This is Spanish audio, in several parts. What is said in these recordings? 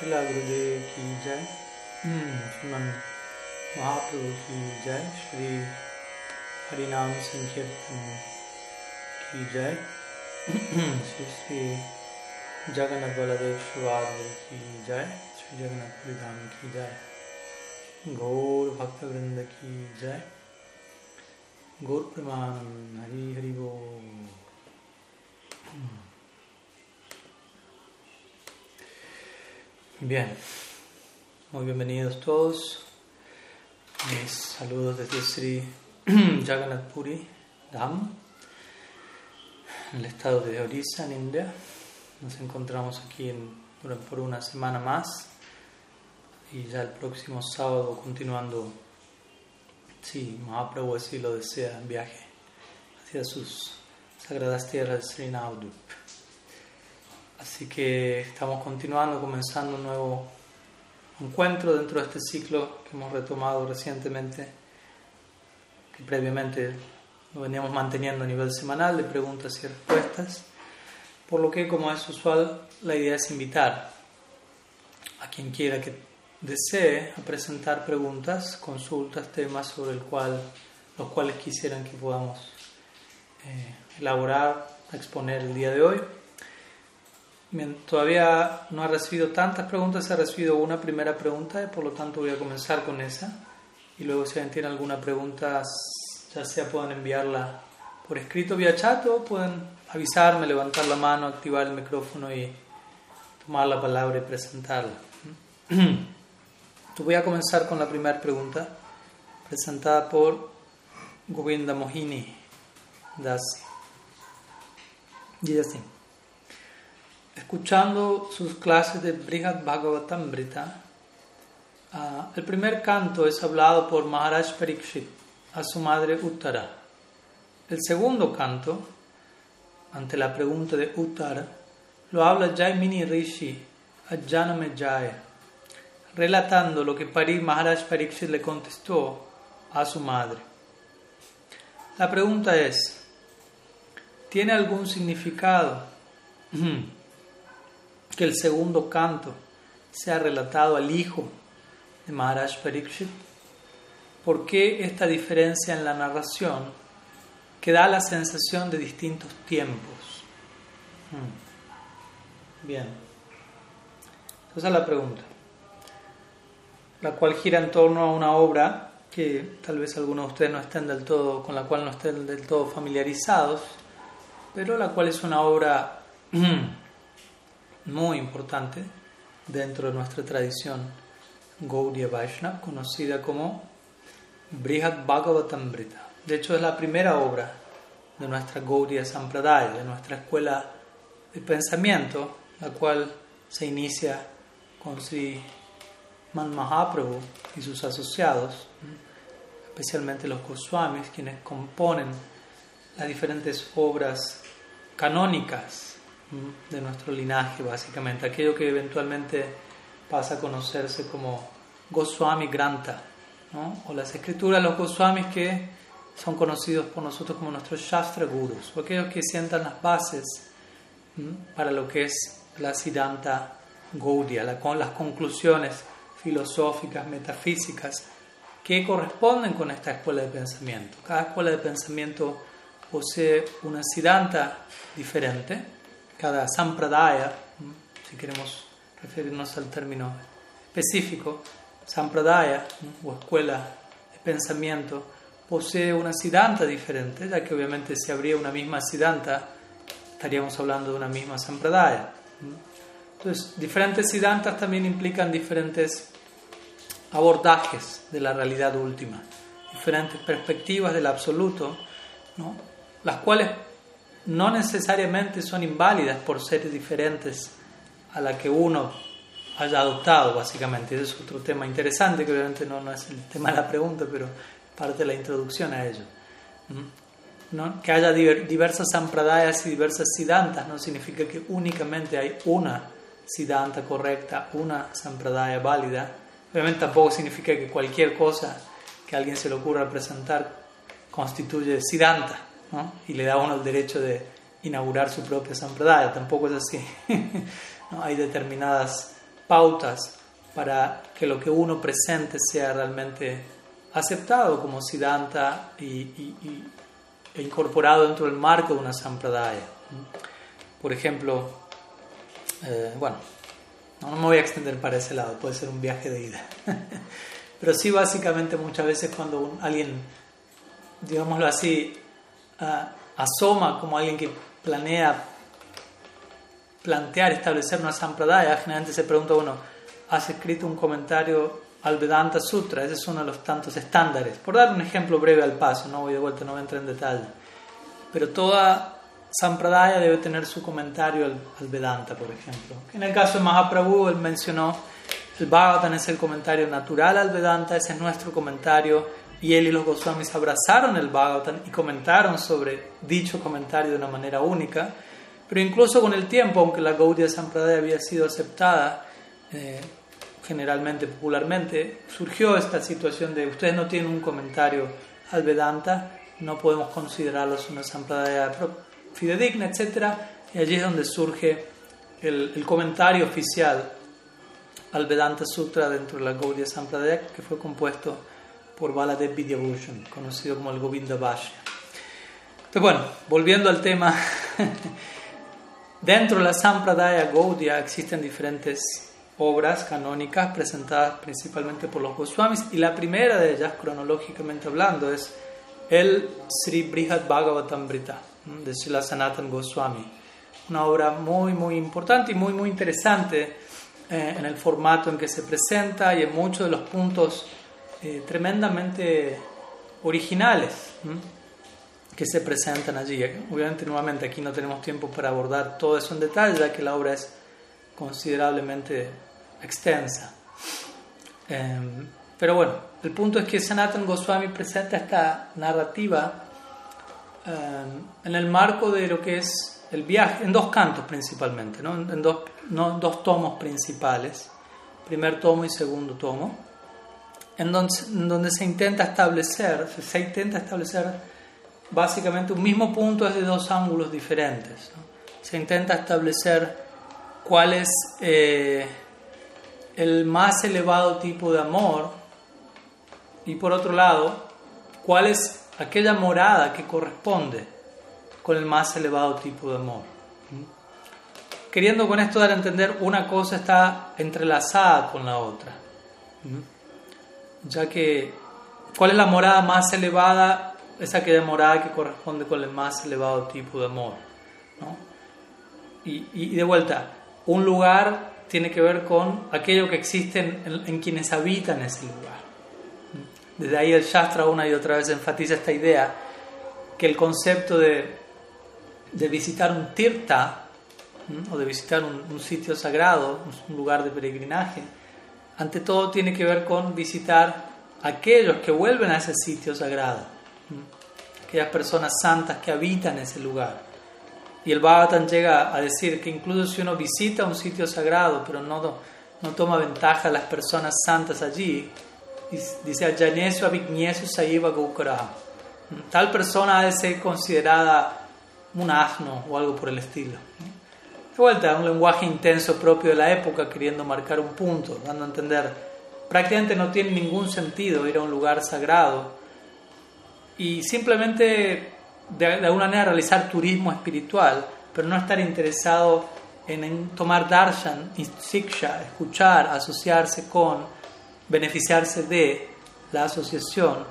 Srila Gurudev ki jai, Sriman Mahaprabhu ki jai, Shri Harinam Sankirtan ki jai, Shri Shri Jagannath Baladev Shivadri ki jai, Shri Jagannath Pridham ki jai, Gaur Bhakta Vrinda ki jai, Gaur Pramanam Hari Hari Bien, muy bienvenidos todos. Mis saludos desde Sri Jagannath Puri Dham, en el estado de Orissa, en India. Nos encontramos aquí en, por una semana más y ya el próximo sábado continuando, si Mahaprabhu así lo desea, viaje hacia sus sagradas tierras de Sri. Así que estamos continuando, comenzando un nuevo encuentro dentro de este ciclo que hemos retomado recientemente, que previamente lo veníamos manteniendo a nivel semanal de preguntas y respuestas, por lo que como es usual la idea es invitar a quien quiera que desee a presentar preguntas, consultas, temas sobre el cual, los cuales quisieran que podamos eh, elaborar, exponer el día de hoy. Todavía no ha recibido tantas preguntas, ha recibido una primera pregunta y por lo tanto voy a comenzar con esa. Y luego si alguien tiene alguna pregunta, ya sea pueden enviarla por escrito vía chat o pueden avisarme, levantar la mano, activar el micrófono y tomar la palabra y presentarla. Entonces voy a comenzar con la primera pregunta, presentada por Govinda Mohini Dasi. Y así escuchando sus clases de Brihad Bhagavatamrita, uh, el primer canto es hablado por Maharaj Parikshit a su madre Uttara. El segundo canto, ante la pregunta de Uttara, lo habla Jaimini Rishi a Janame Jaya, relatando lo que Pari Maharaj Parikshit le contestó a su madre. La pregunta es, ¿tiene algún significado? que el segundo canto sea relatado al hijo de Maharaj Parikshit? ¿Por qué esta diferencia en la narración que da la sensación de distintos tiempos? Hmm. Bien. Esa es la pregunta, la cual gira en torno a una obra que tal vez algunos de ustedes no estén del todo, con la cual no estén del todo familiarizados, pero la cual es una obra muy importante dentro de nuestra tradición Gaudiya Vaishnava, conocida como Brihad Bhagavatamrita. De hecho, es la primera obra de nuestra Gaudiya Sampradaya, de nuestra escuela de pensamiento, la cual se inicia con Sri Man Mahaprabhu y sus asociados, especialmente los Goswamis, quienes componen las diferentes obras canónicas de nuestro linaje, básicamente, aquello que eventualmente pasa a conocerse como Goswami Granta, o las escrituras de los Goswamis que son conocidos por nosotros como nuestros Shastra Gurus, o aquellos que sientan las bases para lo que es la Siddhanta Gaudiya, con las conclusiones filosóficas, metafísicas, que corresponden con esta escuela de pensamiento. Cada escuela de pensamiento posee una Siddhanta diferente cada sampradaya, si queremos referirnos al término específico, sampradaya o escuela de pensamiento, posee una siddhanta diferente, ya que obviamente si habría una misma siddhanta, estaríamos hablando de una misma sampradaya. Entonces, diferentes siddhantas también implican diferentes abordajes de la realidad última, diferentes perspectivas del absoluto, ¿no? las cuales no necesariamente son inválidas por ser diferentes a la que uno haya adoptado, básicamente. Ese es otro tema interesante, que obviamente no, no es el tema de la pregunta, pero parte de la introducción a ello. ¿No? Que haya diversas sampradayas y diversas siddhantas no significa que únicamente hay una siddhanta correcta, una sampradaya válida. Obviamente tampoco significa que cualquier cosa que alguien se le ocurra presentar constituye siddhanta y le da uno el derecho de inaugurar su propia sampradaya. Tampoco es así. ¿no? Hay determinadas pautas para que lo que uno presente sea realmente aceptado como Siddhanta y, e incorporado dentro del marco de una sampradaya. Por ejemplo, eh, bueno, no, me voy a extender para ese lado, puede ser un viaje de ida. Pero sí, básicamente, muchas veces cuando alguien, digámoslo así, asoma como alguien que planea plantear, establecer una sampradaya, generalmente se pregunta uno, ¿has escrito un comentario al Vedanta Sutra? Ese es uno de los tantos estándares. Por dar un ejemplo breve al paso, no voy de vuelta, no voy a entrar en detalle. Pero toda sampradaya debe tener su comentario al, Vedanta, por ejemplo. En el caso de Mahaprabhu, él mencionó, el Bhagavatam es el comentario natural al Vedanta, ese es nuestro comentario, y él y los Goswamis abrazaron el Bhagavatam y comentaron sobre dicho comentario de una manera única. Pero incluso con el tiempo, aunque la Gaudiya Sampradaya había sido aceptada, eh, generalmente, popularmente, surgió esta situación de ustedes no tienen un comentario al Vedanta, no podemos considerarlos una sampradaya fidedigna, etc. Y allí es donde surge el, comentario oficial al Vedanta Sutra dentro de la Gaudiya Sampradaya, que fue compuesto por Baladev Vidyabhushan, conocido como el Govinda Bhashya. Entonces, bueno, volviendo al tema, dentro de la Sampradaya Gaudiya existen diferentes obras canónicas presentadas principalmente por los Goswamis, y la primera de ellas, cronológicamente hablando, es el Sri Brihad Bhagavatamrita de Srila Sanatan Goswami. Una obra muy, muy importante y muy, muy interesante eh, en el formato en que se presenta y en muchos de los puntos eh, tremendamente originales que se presentan allí. Obviamente, nuevamente, aquí no tenemos tiempo para abordar todo eso en detalle, ya que la obra es considerablemente extensa. Em, pero bueno, el punto es que Sanatan Goswami presenta esta narrativa Em, en el marco de lo que es el viaje, en dos cantos principalmente, ¿no? en, dos, dos tomos principales, primer tomo y segundo tomo, en donde, donde se intenta establecer, se intenta establecer básicamente un mismo punto desde dos ángulos diferentes. Se intenta establecer cuál es eh, el más elevado tipo de amor y por otro lado, cuál es aquella morada que corresponde con el más elevado tipo de amor. Queriendo con esto dar a entender una cosa está entrelazada con la otra. Ya que, ¿cuál es la morada más elevada? Es aquella morada que corresponde con el más elevado tipo de amor. Y, de vuelta, un lugar tiene que ver con aquello que existe en quienes habitan ese lugar. Desde ahí el Shastra una y otra vez enfatiza esta idea que el concepto de, de visitar un tirta o de visitar un, sitio sagrado, un lugar de peregrinaje, ante todo tiene que ver con visitar aquellos que vuelven a ese sitio sagrado, aquellas personas santas que habitan ese lugar. Y el Bhagavatam llega a decir que incluso si uno visita un sitio sagrado, pero no, no toma ventaja de las personas santas allí, dice Saiva Tal persona ha de ser considerada un asno o algo por el estilo. De vuelta, un lenguaje intenso propio de la época, queriendo marcar un punto, dando a entender, prácticamente no tiene ningún sentido ir a un lugar sagrado y simplemente de, alguna manera realizar turismo espiritual, pero no estar interesado en, en tomar darshan siksha, escuchar, asociarse con beneficiarse de la asociación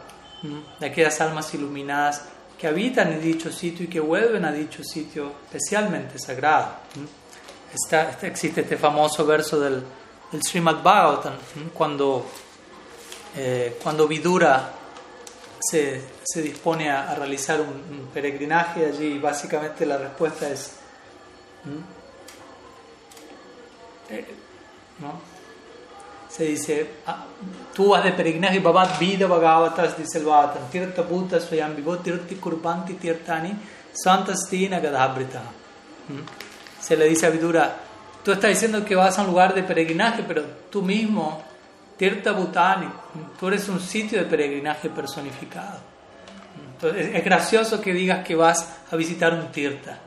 de aquellas almas iluminadas que habitan en dicho sitio y que vuelven a dicho sitio especialmente sagrado. Este, existe este famoso verso del, del Srimad Bhagavatam, cuando, eh, cuando Vidura se, se dispone a, realizar un, peregrinaje allí, básicamente la respuesta es... Eh, ¿no? se dice, ah, tú vas de peregrinaje, Bhavat Vida Bhagavatas, dice el Bhagavatam, Tirtha Bhuta Swayam Tirti Kurbanti Tirtani, Santastina Gadhabrita. ¿Mm? Se le dice a Vidura, tú estás diciendo que vas a un lugar de peregrinaje, pero tú mismo, Tirtha Bhutani, tú eres un sitio de peregrinaje personificado. Entonces, es gracioso que digas que vas a visitar un Tirtha,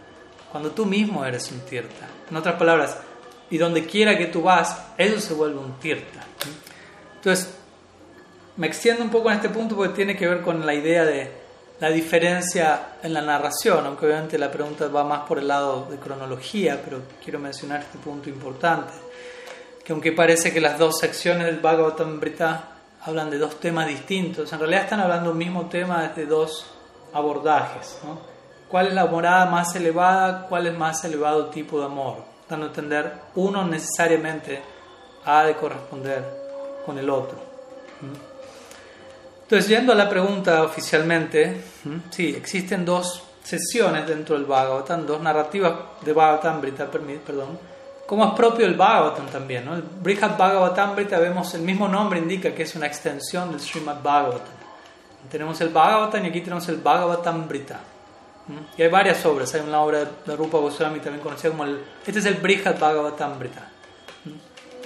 cuando tú mismo eres un Tirtha. En otras palabras, y donde quiera que tú vas, eso se vuelve un tirta. Entonces, me extiendo un poco en este punto porque tiene que ver con la idea de la diferencia en la narración, aunque obviamente la pregunta va más por el lado de cronología, pero quiero mencionar este punto importante, que aunque parece que las dos secciones del Bhagavatamrita hablan de dos temas distintos, en realidad están hablando del mismo tema desde dos abordajes. ¿Cuál es la morada más elevada? ¿Cuál es más elevado tipo de amor? Dando a entender, uno necesariamente ha de corresponder con el otro. Entonces, yendo a la pregunta oficialmente, sí, existen dos sesiones dentro del Bhagavatam, dos narrativas de Bhagavatamrita, perdón, como es propio el Bhagavatam también. ¿no? El Brihad Bhagavatamrita vemos el mismo nombre, indica que es una extensión del Srimad Bhagavatam. Tenemos el Bhagavatam y aquí tenemos el Bhagavatamrita. Y hay varias obras, hay una obra de Rupa Goswami también conocida como el... Este es el Brihad Bhagavatamrita.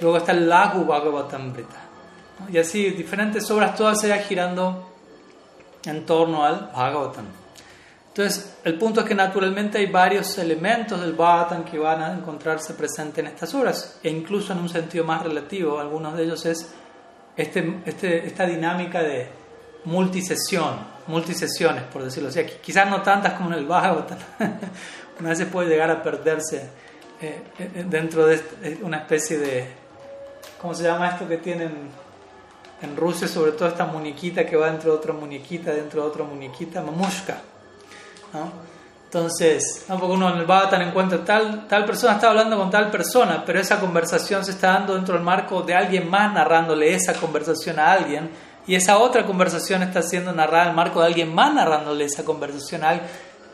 Luego está el Lagu Bhagavatamrita. Y así, diferentes obras, todas se van girando en torno al Bhagavatam. Entonces, el punto es que naturalmente hay varios elementos del Bhagavatam que van a encontrarse presentes en estas obras, e incluso en un sentido más relativo. Algunos de ellos es este, este, esta dinámica de multisesión, multisesiones, por decirlo así. Quizás no tantas como en el Bhagavatam. Una vez puede llegar a perderse eh, eh, dentro de este, una especie de. ¿Cómo se llama esto que tienen en Rusia sobre todo esta muñequita que va dentro de otra muñequita, dentro de otra muñequita, mamushka. ¿no? Entonces, tampoco uno en el Bhagavatam encuentra tal, tal persona está hablando con tal persona, pero esa conversación se está dando dentro del marco de alguien más narrándole esa conversación a alguien, y esa otra conversación está siendo narrada en el marco de alguien más narrándole esa conversación a alguien,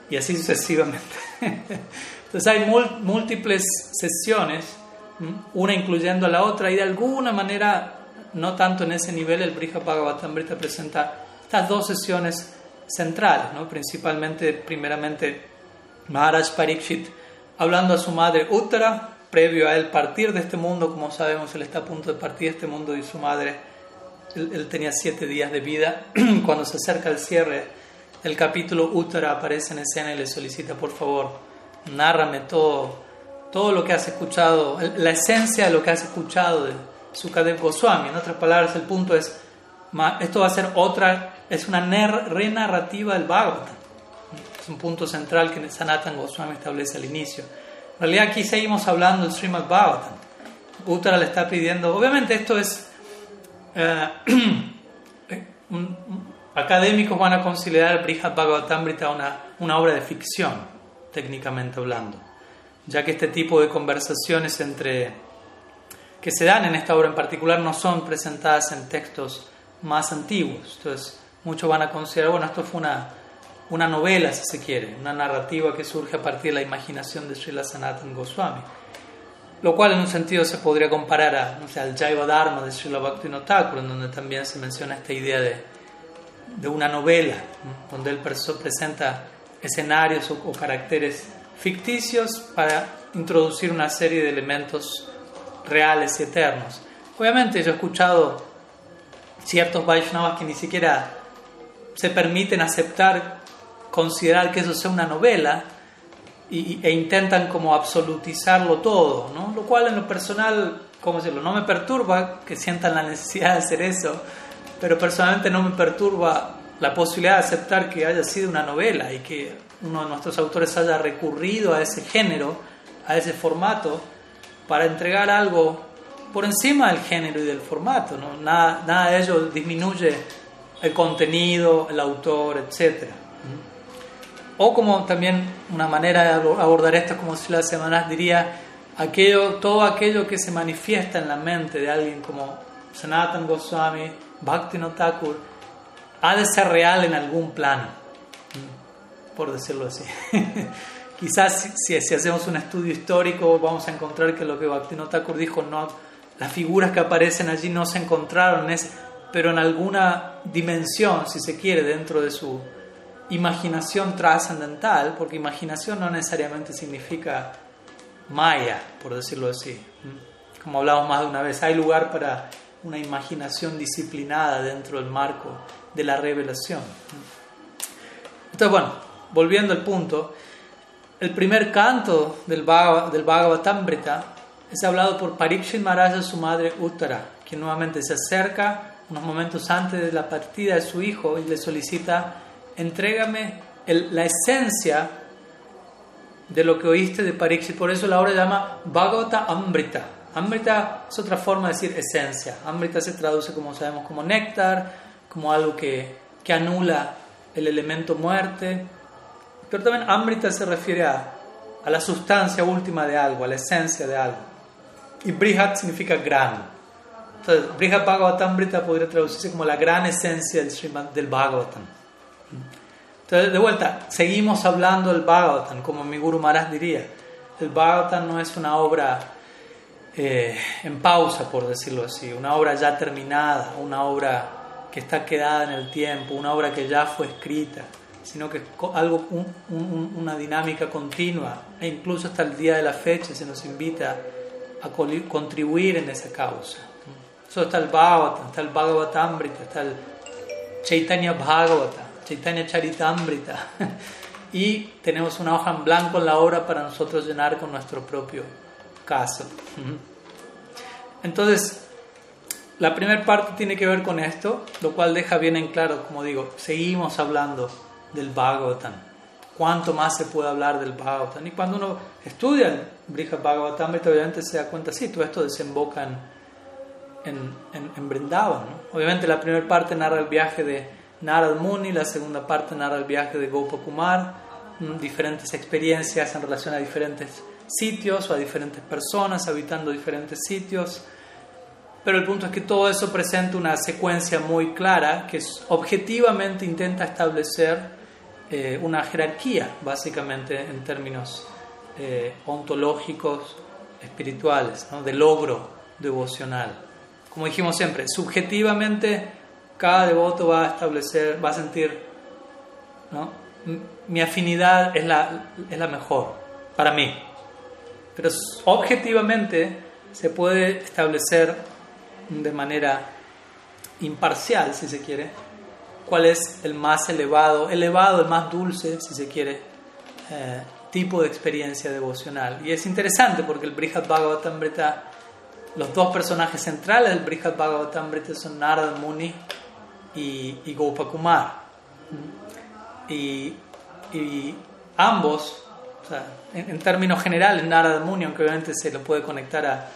y así sucesivamente. Entonces hay múltiples sesiones, una incluyendo a la otra, y de alguna manera no tanto en ese nivel, el Brihad Bhagavatamrita presenta estas dos sesiones centrales, ¿no? principalmente, primeramente, Maharaj Parikshit hablando a su madre Uttara, previo a él partir de este mundo, como sabemos, él está a punto de partir de este mundo y su madre, él, tenía siete días de vida, cuando se acerca el cierre del capítulo, Uttara aparece en escena y le solicita, por favor, nárrame todo, todo lo que has escuchado, la esencia de lo que has escuchado Sukadev Goswami. En otras palabras, el punto es, esto va a ser otra, es una renarrativa del Bhagavatam. Es un punto central que Sanatan Goswami establece al inicio. En realidad aquí seguimos hablando del Srimad Bhagavatam. Uttara le está pidiendo, obviamente esto es, eh, académicos van a considerar el Brihad Bhagavatamrita una, una obra de ficción, técnicamente hablando, ya que este tipo de conversaciones entre que se dan en esta obra en particular no son presentadas en textos más antiguos. Entonces, muchos van a considerar, bueno, esto fue una, una novela, si se quiere, una narrativa que surge a partir de la imaginación de Srila Sanatan Goswami. Lo cual en un sentido se podría comparar a, no sé, al Jaiva Dharma de Srila Bhaktivinoda en donde también se menciona esta idea de, de una novela, donde él presenta escenarios o, o caracteres ficticios para introducir una serie de elementos reales y eternos. Obviamente yo he escuchado ciertos Vaishnavas que ni siquiera se permiten aceptar, considerar que eso sea una novela e intentan como absolutizarlo todo, ¿no? Lo cual en lo personal, ¿cómo decirlo? No me perturba que sientan la necesidad de hacer eso, pero personalmente no me perturba la posibilidad de aceptar que haya sido una novela y que uno de nuestros autores haya recurrido a ese género, a ese formato, para entregar algo por encima del género y del formato. ¿no? Nada, nada de ello disminuye el contenido, el autor, etc. O como también una manera de abordar esto, como si las semanas diría, aquello, todo aquello que se manifiesta en la mente de alguien como Sanatan Goswami, Bhakti Thakur, ha de ser real en algún plano, por decirlo así. Quizás si, hacemos un estudio histórico vamos a encontrar que lo que Bhaktivinoda Thakur dijo, no, las figuras que aparecen allí no se encontraron, es, pero en alguna dimensión, si se quiere, dentro de su imaginación trascendental, porque imaginación no necesariamente significa maya, por decirlo así. Como hablamos más de una vez, hay lugar para una imaginación disciplinada dentro del marco de la revelación. Entonces, bueno, volviendo al punto, el primer canto del, Bhagavatamrita es hablado por Parikshit Maharaj su madre Uttara, quien nuevamente se acerca unos momentos antes de la partida de su hijo y le solicita, entrégame la esencia de lo que oíste de Parikshit. Por eso la obra llama Bhagavata. Amrita es otra forma de decir esencia. Amrita se traduce, como sabemos, como néctar, como algo que, que anula el elemento muerte. Pero también Amrita se refiere a, a la sustancia última de algo, a la esencia de algo. Y Brihat significa gran. Entonces, Brihat Bhagavatamrita podría traducirse como la gran esencia del, del Bhagavatam. Entonces, de vuelta, seguimos hablando del Bhagavatam, como mi Guru Maharaj diría. El Bhagavatam no es una obra eh, en pausa, por decirlo así, una obra ya terminada, una obra que está quedada en el tiempo, una obra que ya fue escrita, sino que es algo, una dinámica continua, e incluso hasta el día de la fecha se nos invita a contribuir en esa causa. Eso está el Bhagavatam, está el Bhagavatamrita, está el Chaitanya Bhagavata, Chaitanya Charitamrita. y tenemos una hoja en blanco en la obra para nosotros llenar con nuestro propio caso. Entonces, la primera parte tiene que ver con esto, lo cual deja bien en claro, como digo, seguimos hablando del Bhagavatam. ¿Cuánto más se puede hablar del Bhagavatam? Y cuando uno estudia el Brihad Bhagavatam, obviamente se da cuenta, sí, todo esto desemboca en, en, en, Brindavan. Obviamente la primera parte narra el viaje de Narad Muni, la segunda parte narra el viaje de Gopakumar, diferentes experiencias en relación a diferentes sitios o a diferentes personas habitando diferentes sitios. Pero el punto es que todo eso presenta una secuencia muy clara que objetivamente intenta establecer eh, una jerarquía, básicamente en términos eh, ontológicos, espirituales, de logro devocional. Como dijimos siempre, subjetivamente cada devoto va a establecer, va a sentir, ¿no? mi afinidad es la, es la mejor para mí, pero objetivamente se puede establecer de manera imparcial, si se quiere, cuál es el más elevado, elevado, el más dulce, si se quiere, eh, tipo de experiencia devocional. Y es interesante porque el Brihad Bhagavatamrita, los dos personajes centrales del Brihad Bhagavatamrita son Narada Muni y, y Gopakumar. Y, y ambos en, términos generales, Narada Muni, aunque obviamente se lo puede conectar a,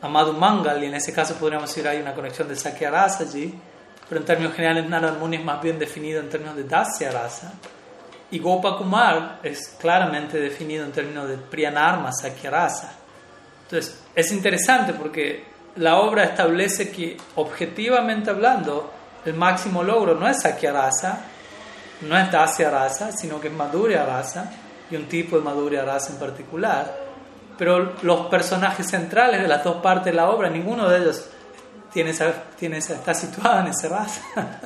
a Madhu Mangal, y en ese caso podríamos decir hay una conexión de Sakya allí, pero en términos generales Narada Muni es más bien definido en términos de Dasya Rasa, y Gopakumar es claramente definido en términos de Priyanarma Sakya Rasa. Entonces, es interesante porque la obra establece que, objetivamente hablando, el máximo logro no es Sakya Rasa, no es Dasya Rasa, sino que es Madhurya Rasa y un tipo de Madhurya Rasa en particular. Pero los personajes centrales de las dos partes de la obra, ninguno de ellos tiene tiene está situado en esa raza.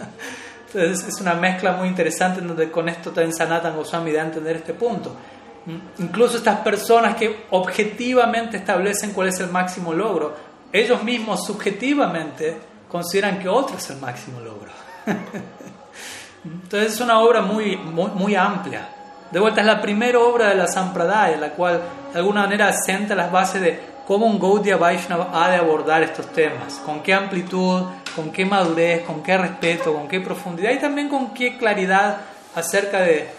Entonces es una mezcla muy interesante en donde con esto también Sanatan Goswami da a entender este punto. ¿Mm? Incluso estas personas que objetivamente establecen cuál es el máximo logro, ellos mismos subjetivamente consideran que otro es el máximo logro. Entonces es una obra muy, muy, muy amplia. De vuelta, es la primera obra de la Sampradaya, la cual de alguna manera asienta las bases de cómo un Gaudiya Vaishnava ha de abordar estos temas, con qué amplitud, con qué madurez, con qué respeto, con qué profundidad y también con qué claridad acerca de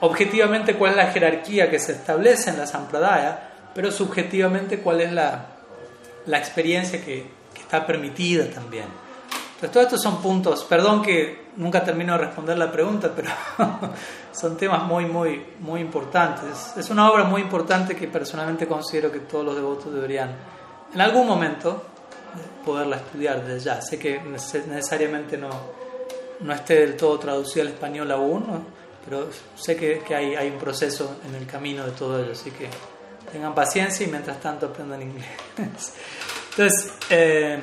objetivamente cuál es la jerarquía que se establece en la Sampradaya, pero subjetivamente cuál es la, la experiencia que, que está permitida también. Entonces, todos estos son puntos, perdón que nunca termino de responder la pregunta, pero son temas muy, muy, muy importantes. Es una obra muy importante que personalmente considero que todos los devotos deberían, en algún momento, poderla estudiar desde ya. Sé que necesariamente no, no esté del todo traducida al español aún, pero sé que, que hay, hay, un proceso en el camino de todo ello, así que tengan paciencia y mientras tanto aprendan inglés. Entonces, eh,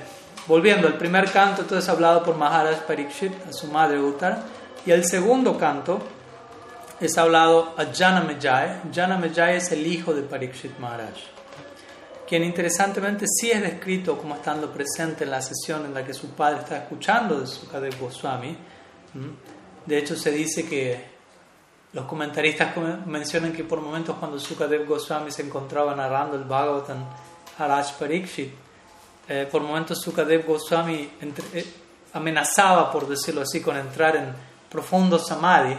Volviendo, el primer canto entonces hablado por Maharaj Parikshit a su madre Uttar y el segundo canto es hablado a Janamejaya. Janamejaya es el hijo de Parikshit Maharaj, quien interesantemente sí es descrito como estando presente en la sesión en la que su padre está escuchando de Sukadev Goswami. De hecho, se dice que los comentaristas mencionan que por momentos cuando Sukadev Goswami se encontraba narrando el Bhagavatam a Raj Parikshit, eh, por momentos Sukadev Goswami eh, amenazaba, por decirlo así, con entrar en profundo samadhi,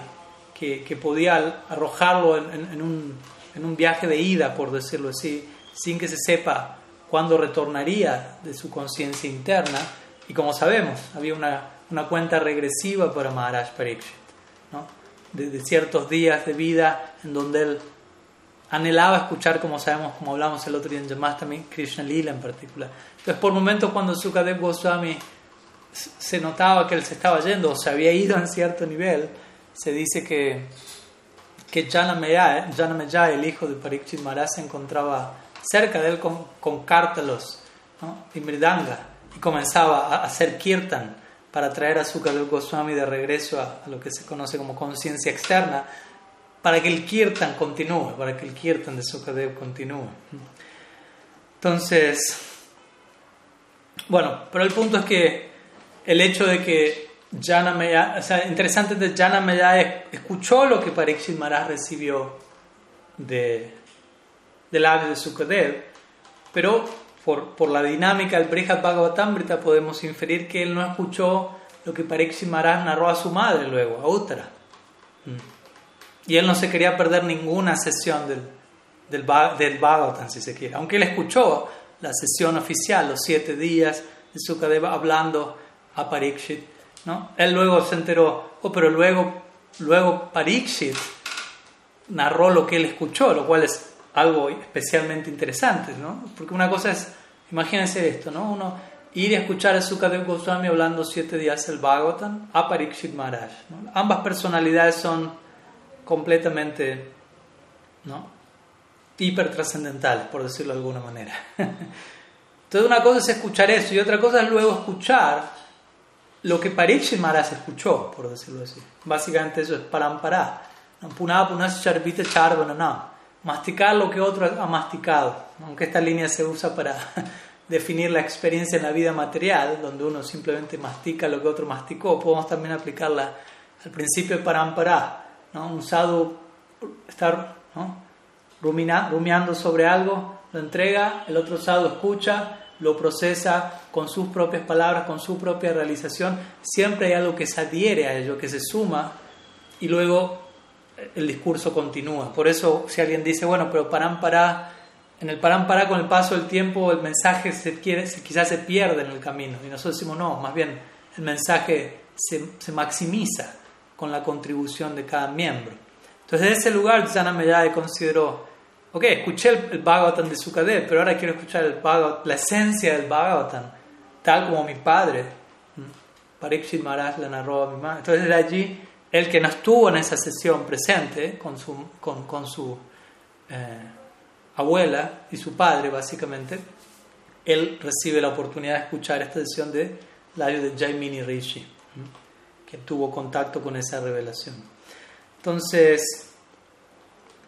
que, que podía arrojarlo en, un, en, un, viaje de ida, por decirlo así, sin que se sepa cuándo retornaría de su conciencia interna. Y como sabemos, había una, una cuenta regresiva para Maharaj Parikshit, ¿no? de, de, ciertos días de vida en donde él anhelaba escuchar, como sabemos, como hablamos el otro día en también Krishna Lila en particular. Entonces, por momentos cuando Sukadev Goswami se notaba que él se estaba yendo o se había ido en cierto nivel, se dice que, que Janamejaya, el hijo de Parikshit Maharaj, se encontraba cerca de él con, con cártalos y mridanga y comenzaba a hacer kirtan para traer a Sukadev Goswami de regreso a, a lo que se conoce como conciencia externa, para que el kirtan continúe, para que el kirtan de Sukadev continúe. Entonces, bueno, pero el punto es que el hecho de que Jana o sea, interesante de Jana escuchó lo que Parikshit Maharaj recibió de, del labio de Sukadev, pero por, por la dinámica del Brihad Bhagavatamrita podemos inferir que él no escuchó lo que Parikshit Maharaj narró a su madre luego, a Uttara. Y él no se quería perder ninguna sesión del, del, del Bhagavatam, si se quiere. Aunque él escuchó la sesión oficial, los siete días de Sukadeva hablando a Parikshit, ¿no? Él luego se enteró, oh, pero luego, luego Parikshit narró lo que él escuchó, lo cual es algo especialmente interesante, ¿no? Porque una cosa es, imagínense esto, ¿no? Uno ir a escuchar a Sukadeva Goswami hablando siete días el Bhagavatam a Parikshit Maharaj. Ambas personalidades son completamente ¿no? hipertrascendentales, por decirlo de alguna manera. Entonces una cosa es escuchar eso y otra cosa es luego escuchar lo que Parikshit Maharaj escuchó, por decirlo así. Básicamente eso es parampara. Masticar lo que otro ha masticado. Aunque esta línea se usa para definir la experiencia en la vida material, donde uno simplemente mastica lo que otro masticó, podemos también aplicarla al principio de parampara un sadhu está rumiando sobre algo, lo entrega, el otro sadhu escucha, lo procesa con sus propias palabras, con su propia realización. Siempre hay algo que se adhiere a ello, que se suma y luego el discurso continúa. Por eso si alguien dice, bueno, pero parámpara, en el parámpara con el paso del tiempo el mensaje se quiere, quizás se pierde en el camino. Y nosotros decimos, no, más bien el mensaje se, se maximiza con la contribución de cada miembro. Entonces, en ese lugar, Janameyade consideró, ok, escuché el, Bhagavatam de Sukadev, pero ahora quiero escuchar el la esencia del Bhagavatam, tal como mi padre, Parikshit Maharaj, le narró a mi madre. Entonces, de allí, el que no estuvo en esa sesión presente con su, con, con su eh, abuela y su padre, básicamente, él recibe la oportunidad de escuchar esta sesión de la de Jaimini Rishi tuvo contacto con esa revelación. Entonces,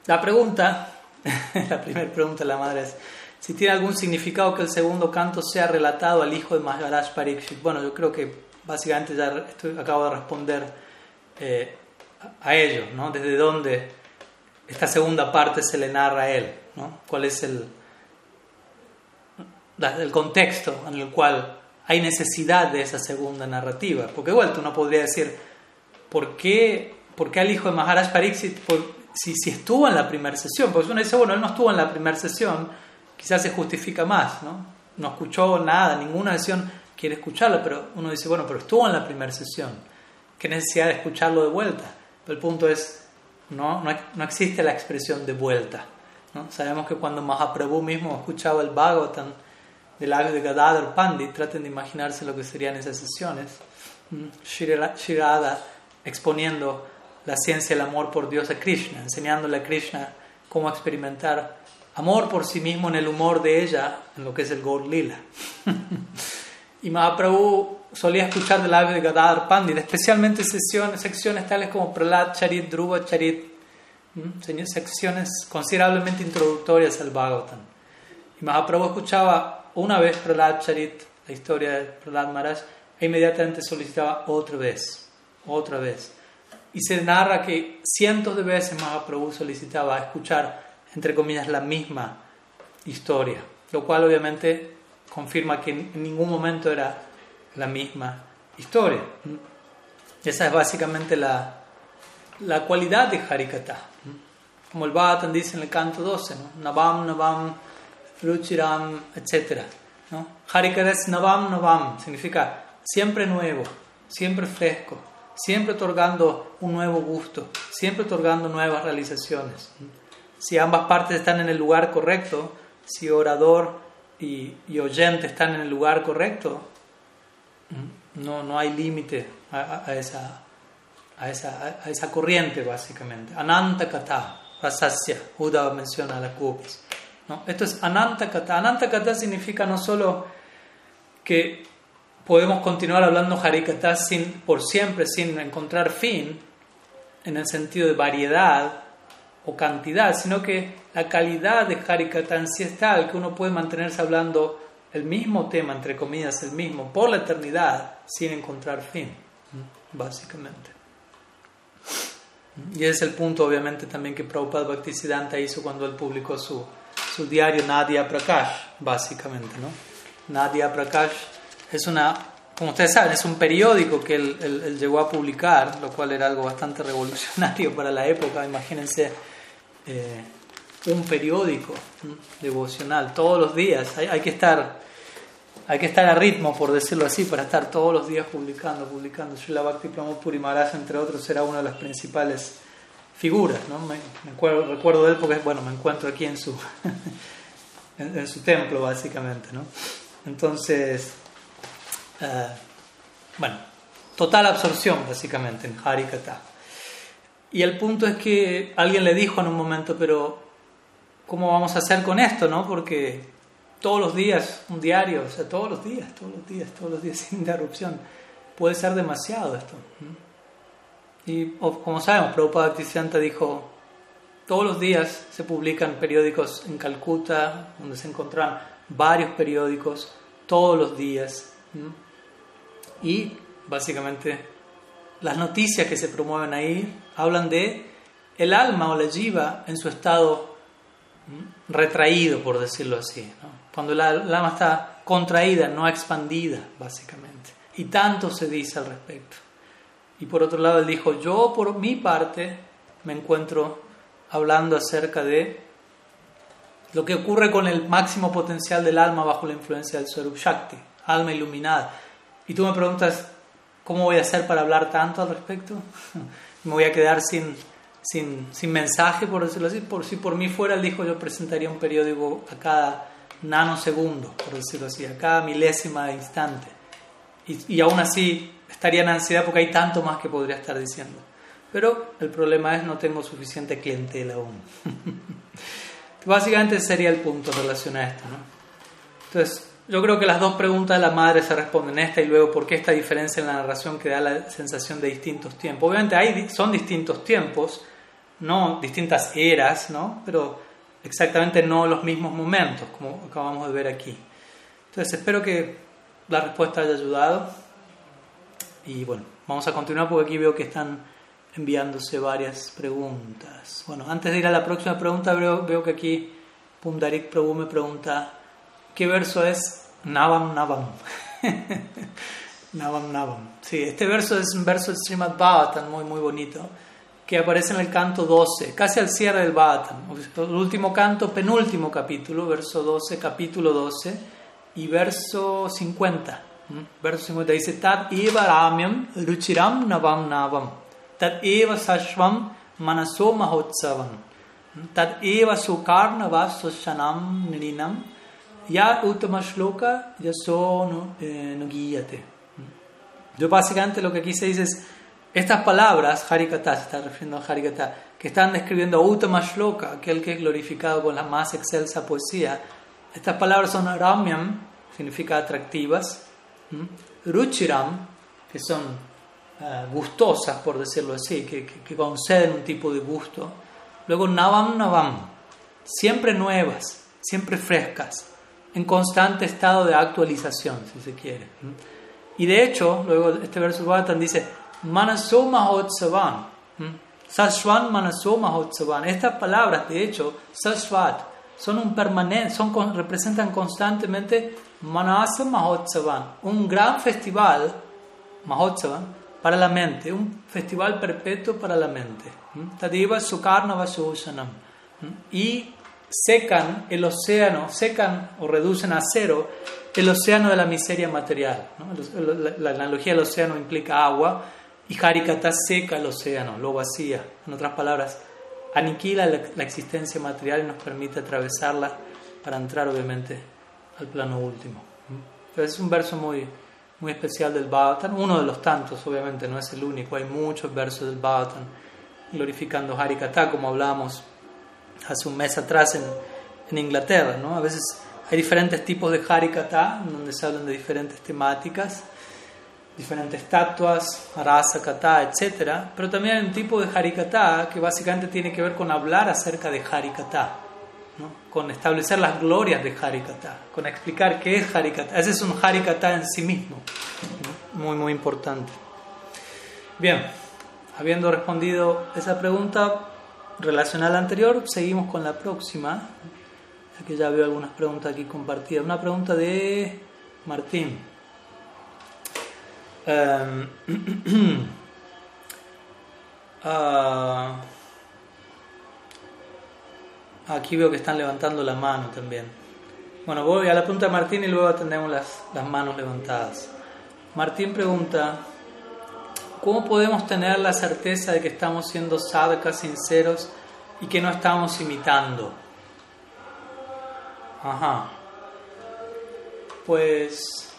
la pregunta, la primera pregunta de la madre es, si tiene algún significado que el segundo canto sea relatado al hijo de Maharaj Pariksit. Bueno, yo creo que básicamente ya acabo de responder eh, a ello, ¿no? Desde dónde esta segunda parte se le narra a él. ¿Cuál es el, el contexto en el cual hay necesidad de esa segunda narrativa. Porque igual tú no podría decir, ¿por qué, por qué al hijo de Maharaj Pariksit, si, si estuvo en la primera sesión? Porque uno dice, bueno, él no estuvo en la primera sesión, quizás se justifica más, ¿no? No escuchó nada, ninguna sesión quiere escucharlo, pero uno dice, bueno, pero estuvo en la primera sesión, ¿qué necesidad de escucharlo de vuelta? El punto es, no, no, existe la expresión de vuelta. ¿no? Sabemos que cuando Mahaprabhu mismo escuchaba el Bhagavatam, de Gadadhar Pandit, traten de imaginarse lo que serían esas sesiones. Mm, Shirada exponiendo la ciencia del amor por Dios a Krishna, enseñándole a Krishna cómo experimentar amor por sí mismo en el humor de ella, en lo que es el Gaur Lila. y Mahaprabhu solía escuchar del lago de Gadadhar Pandit, especialmente sesiones, secciones tales como Prahlad Charit, Dhruva Charit, mm, secciones considerablemente introductorias al Bhagavatam. Y Mahaprabhu escuchaba una vez Prahlad Charit, la historia de Prahlad Maharaj, e inmediatamente solicitaba otra vez, otra vez. Y se narra que cientos de veces Mahaprabhu solicitaba escuchar, entre comillas, la misma historia. lo cual obviamente confirma que en ningún momento era la misma historia. Esa es básicamente la, la cualidad de Harikata. Como el Bhattan dice en el canto 12, ¿no? Navam, Navam, Ruchiram, etc. ¿no? Harikata es Navam, Navam, significa siempre nuevo, siempre fresco, siempre otorgando un nuevo gusto, siempre otorgando nuevas realizaciones. Si ambas partes están en el lugar correcto, si orador y, y oyente están en el lugar correcto, no, no hay límite a, esa, a, esa, a esa corriente, básicamente. Ananta Kata, Rasasya, Buda menciona a las gopis. ¿No? Esto es Ananta Kata. Ananta Kata significa no solo que podemos continuar hablando Harikata sin, por siempre sin encontrar fin, en el sentido de variedad o cantidad, sino que la calidad de Harikata en sí es tal que uno puede mantenerse hablando el mismo tema, entre comillas, el mismo, por la eternidad, sin encontrar fin, básicamente. Y ese es el punto, obviamente, también que Prabhupada Bhaktisiddhanta hizo cuando él publicó su, su diario Nadia Prakash, básicamente. ¿no? Nadia Prakash es una, como ustedes saben, es un periódico que él, llegó a publicar, lo cual era algo bastante revolucionario para la época. Imagínense eh, un periódico devocional todos los días. Hay, que estar, hay que estar a ritmo, por decirlo así, para estar todos los días publicando, publicando. Srila Bhakti entre otros, era una de las principales figuras. ¿no? Me, acuerdo, recuerdo de él porque, bueno, me encuentro aquí en su, en, su templo, básicamente. ¿no? Entonces, eh, bueno, total absorción, básicamente, en Harikata. Y el punto es que alguien le dijo en un momento, pero ¿cómo vamos a hacer con esto? ¿no? Porque todos los días, un diario, o sea, todos los días, todos los días, todos los días sin interrupción, puede ser demasiado esto. Y como sabemos, Prabhupada Bhaktisiddhanta dijo, todos los días se publican periódicos en Calcuta, donde se encontrarán varios periódicos, todos los días. Y básicamente las noticias que se promueven ahí hablan de el alma o la jiva en su estado retraído, por decirlo así. Cuando el alma está contraída, no expandida, básicamente. Y tanto se dice al respecto. Y por otro lado, él dijo, yo por mi parte me encuentro hablando acerca de lo que ocurre con el máximo potencial del alma bajo la influencia del Swarup Shakti, alma iluminada. Y tú me preguntas, ¿cómo voy a hacer para hablar tanto al respecto? ¿Me voy a quedar sin, sin, sin mensaje, por decirlo así? Por si por mí fuera, él dijo, yo presentaría un periódico a cada nanosegundo, por decirlo así, a cada milésima de instante. Y, y aún así estaría en ansiedad porque hay tanto más que podría estar diciendo. Pero el problema es no tengo suficiente clientela aún. Básicamente sería el punto en relación a esto. ¿no? Entonces, yo creo que las dos preguntas de la madre se responden esta y luego por qué esta diferencia en la narración que da la sensación de distintos tiempos. Obviamente hay, son distintos tiempos, no distintas eras, ¿no? pero exactamente no los mismos momentos, como acabamos de ver aquí. Entonces espero que la respuesta haya ayudado y bueno, vamos a continuar porque aquí veo que están enviándose varias preguntas. Bueno, antes de ir a la próxima pregunta, veo, veo que aquí Pundarik Prabhu me pregunta, ¿qué verso es Navam Navam? Navam Navam. Sí, este verso es un verso del Srimad Bhavatan muy, muy bonito, que aparece en el canto 12, casi al cierre del Bhavatan. El último canto, penúltimo capítulo, verso 12, capítulo 12 y verso 50. Verso 50 dice, Tat eva ramyam ruchiram navam navam. Tad eva sashvam manaso mahotsavam. Tad eva sukarna vasoshanam nirinam. Ya uttama shloka yaso nugiyate. Yo básicamente lo que aquí se dice es, estas palabras, Harikata, se está refiriendo a Harikata, que están describiendo a Uttama Shloka, aquel que es glorificado con la más excelsa poesía, estas palabras son Ramyam, significa atractivas, Ruchiram, que son eh, gustosas, por decirlo así, que, conceden un tipo de gusto. Luego Navam Navam, siempre nuevas, siempre frescas, en constante estado de actualización, si se quiere. Y de hecho, luego este verso Bhatan dice, Manasoma Hotsavan, Saswan Manasoma Hotsavan. Estas palabras, de hecho, Sasvat, son un permanente, son, representan constantemente Manasa Mahotsavan, un gran festival, Mahotsavan, para la mente, un festival perpetuo para la mente. Tadiva Sukarna Vashosanam. Y secan el océano, secan o reducen a cero el océano de la miseria material. La, analogía del océano implica agua y Harikata seca el océano, lo vacía. En otras palabras, aniquila la, existencia material y nos permite atravesarla para entrar obviamente al plano último. Es un verso muy, muy especial del Bhagavatam, uno de los tantos, obviamente, no es el único, hay muchos versos del Bhagavatam glorificando Harikata, como hablábamos hace un mes atrás en, en Inglaterra. ¿no? A veces hay diferentes tipos de Harikata, donde se hablan de diferentes temáticas, diferentes estatuas, rasa, kata, etc. Pero también hay un tipo de Harikata que básicamente tiene que ver con hablar acerca de Harikata. Con establecer las glorias de Harikata, con explicar qué es Harikata. Ese es un Harikata en sí mismo, muy, muy importante. Bien, habiendo respondido esa pregunta, relacionada a la anterior, seguimos con la próxima. Aquí ya veo algunas preguntas aquí compartidas. Una pregunta de Martín. Em, ah, aquí veo que están levantando la mano también. Bueno, voy a la pregunta de Martín y luego atendemos las, las manos levantadas. Martín pregunta, ¿Cómo podemos tener la certeza de que estamos siendo sadhakas sinceros y que no estamos imitando? Ajá. Pues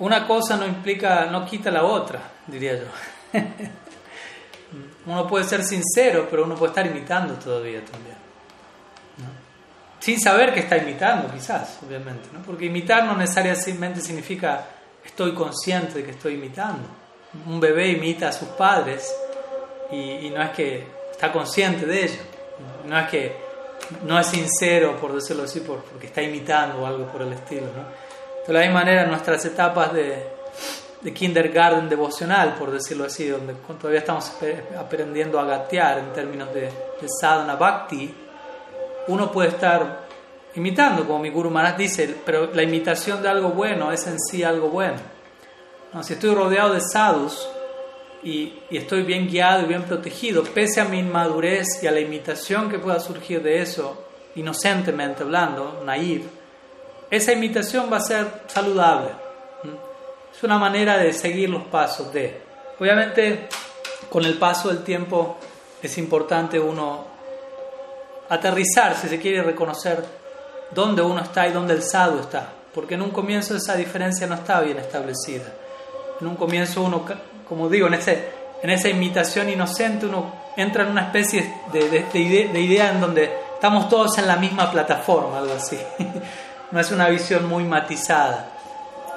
una cosa no implica, no quita la otra, diría yo. uno puede ser sincero, pero uno puede estar imitando todavía también. Sin saber que está imitando, quizás, obviamente, ¿no? porque imitar no necesariamente significa estoy consciente de que estoy imitando. Un bebé imita a sus padres y, no es que está consciente de ello, no es que no es sincero, por decirlo así, porque está imitando o algo por el estilo. De la misma manera, nuestras etapas de, de kindergarten devocional, por decirlo así, donde todavía estamos aprendiendo a gatear en términos de, de sadhana bhakti, uno puede estar imitando, como mi Guru Maharaj dice, pero la imitación de algo bueno es en sí algo bueno. ¿No? Si estoy rodeado de sadhus y, y, estoy bien guiado y bien protegido, pese a mi inmadurez y a la imitación que pueda surgir de eso, inocentemente hablando, naive, esa imitación va a ser saludable. Es una manera de seguir los pasos de. Obviamente, con el paso del tiempo es importante uno aterrizar, si se quiere reconocer dónde uno está y dónde el sadhu está, porque en un comienzo esa diferencia no está bien establecida. En un comienzo uno, como digo, en, ese, en esa imitación inocente uno entra en una especie de, de, idea, en donde estamos todos en la misma plataforma, algo así. no es una visión muy matizada.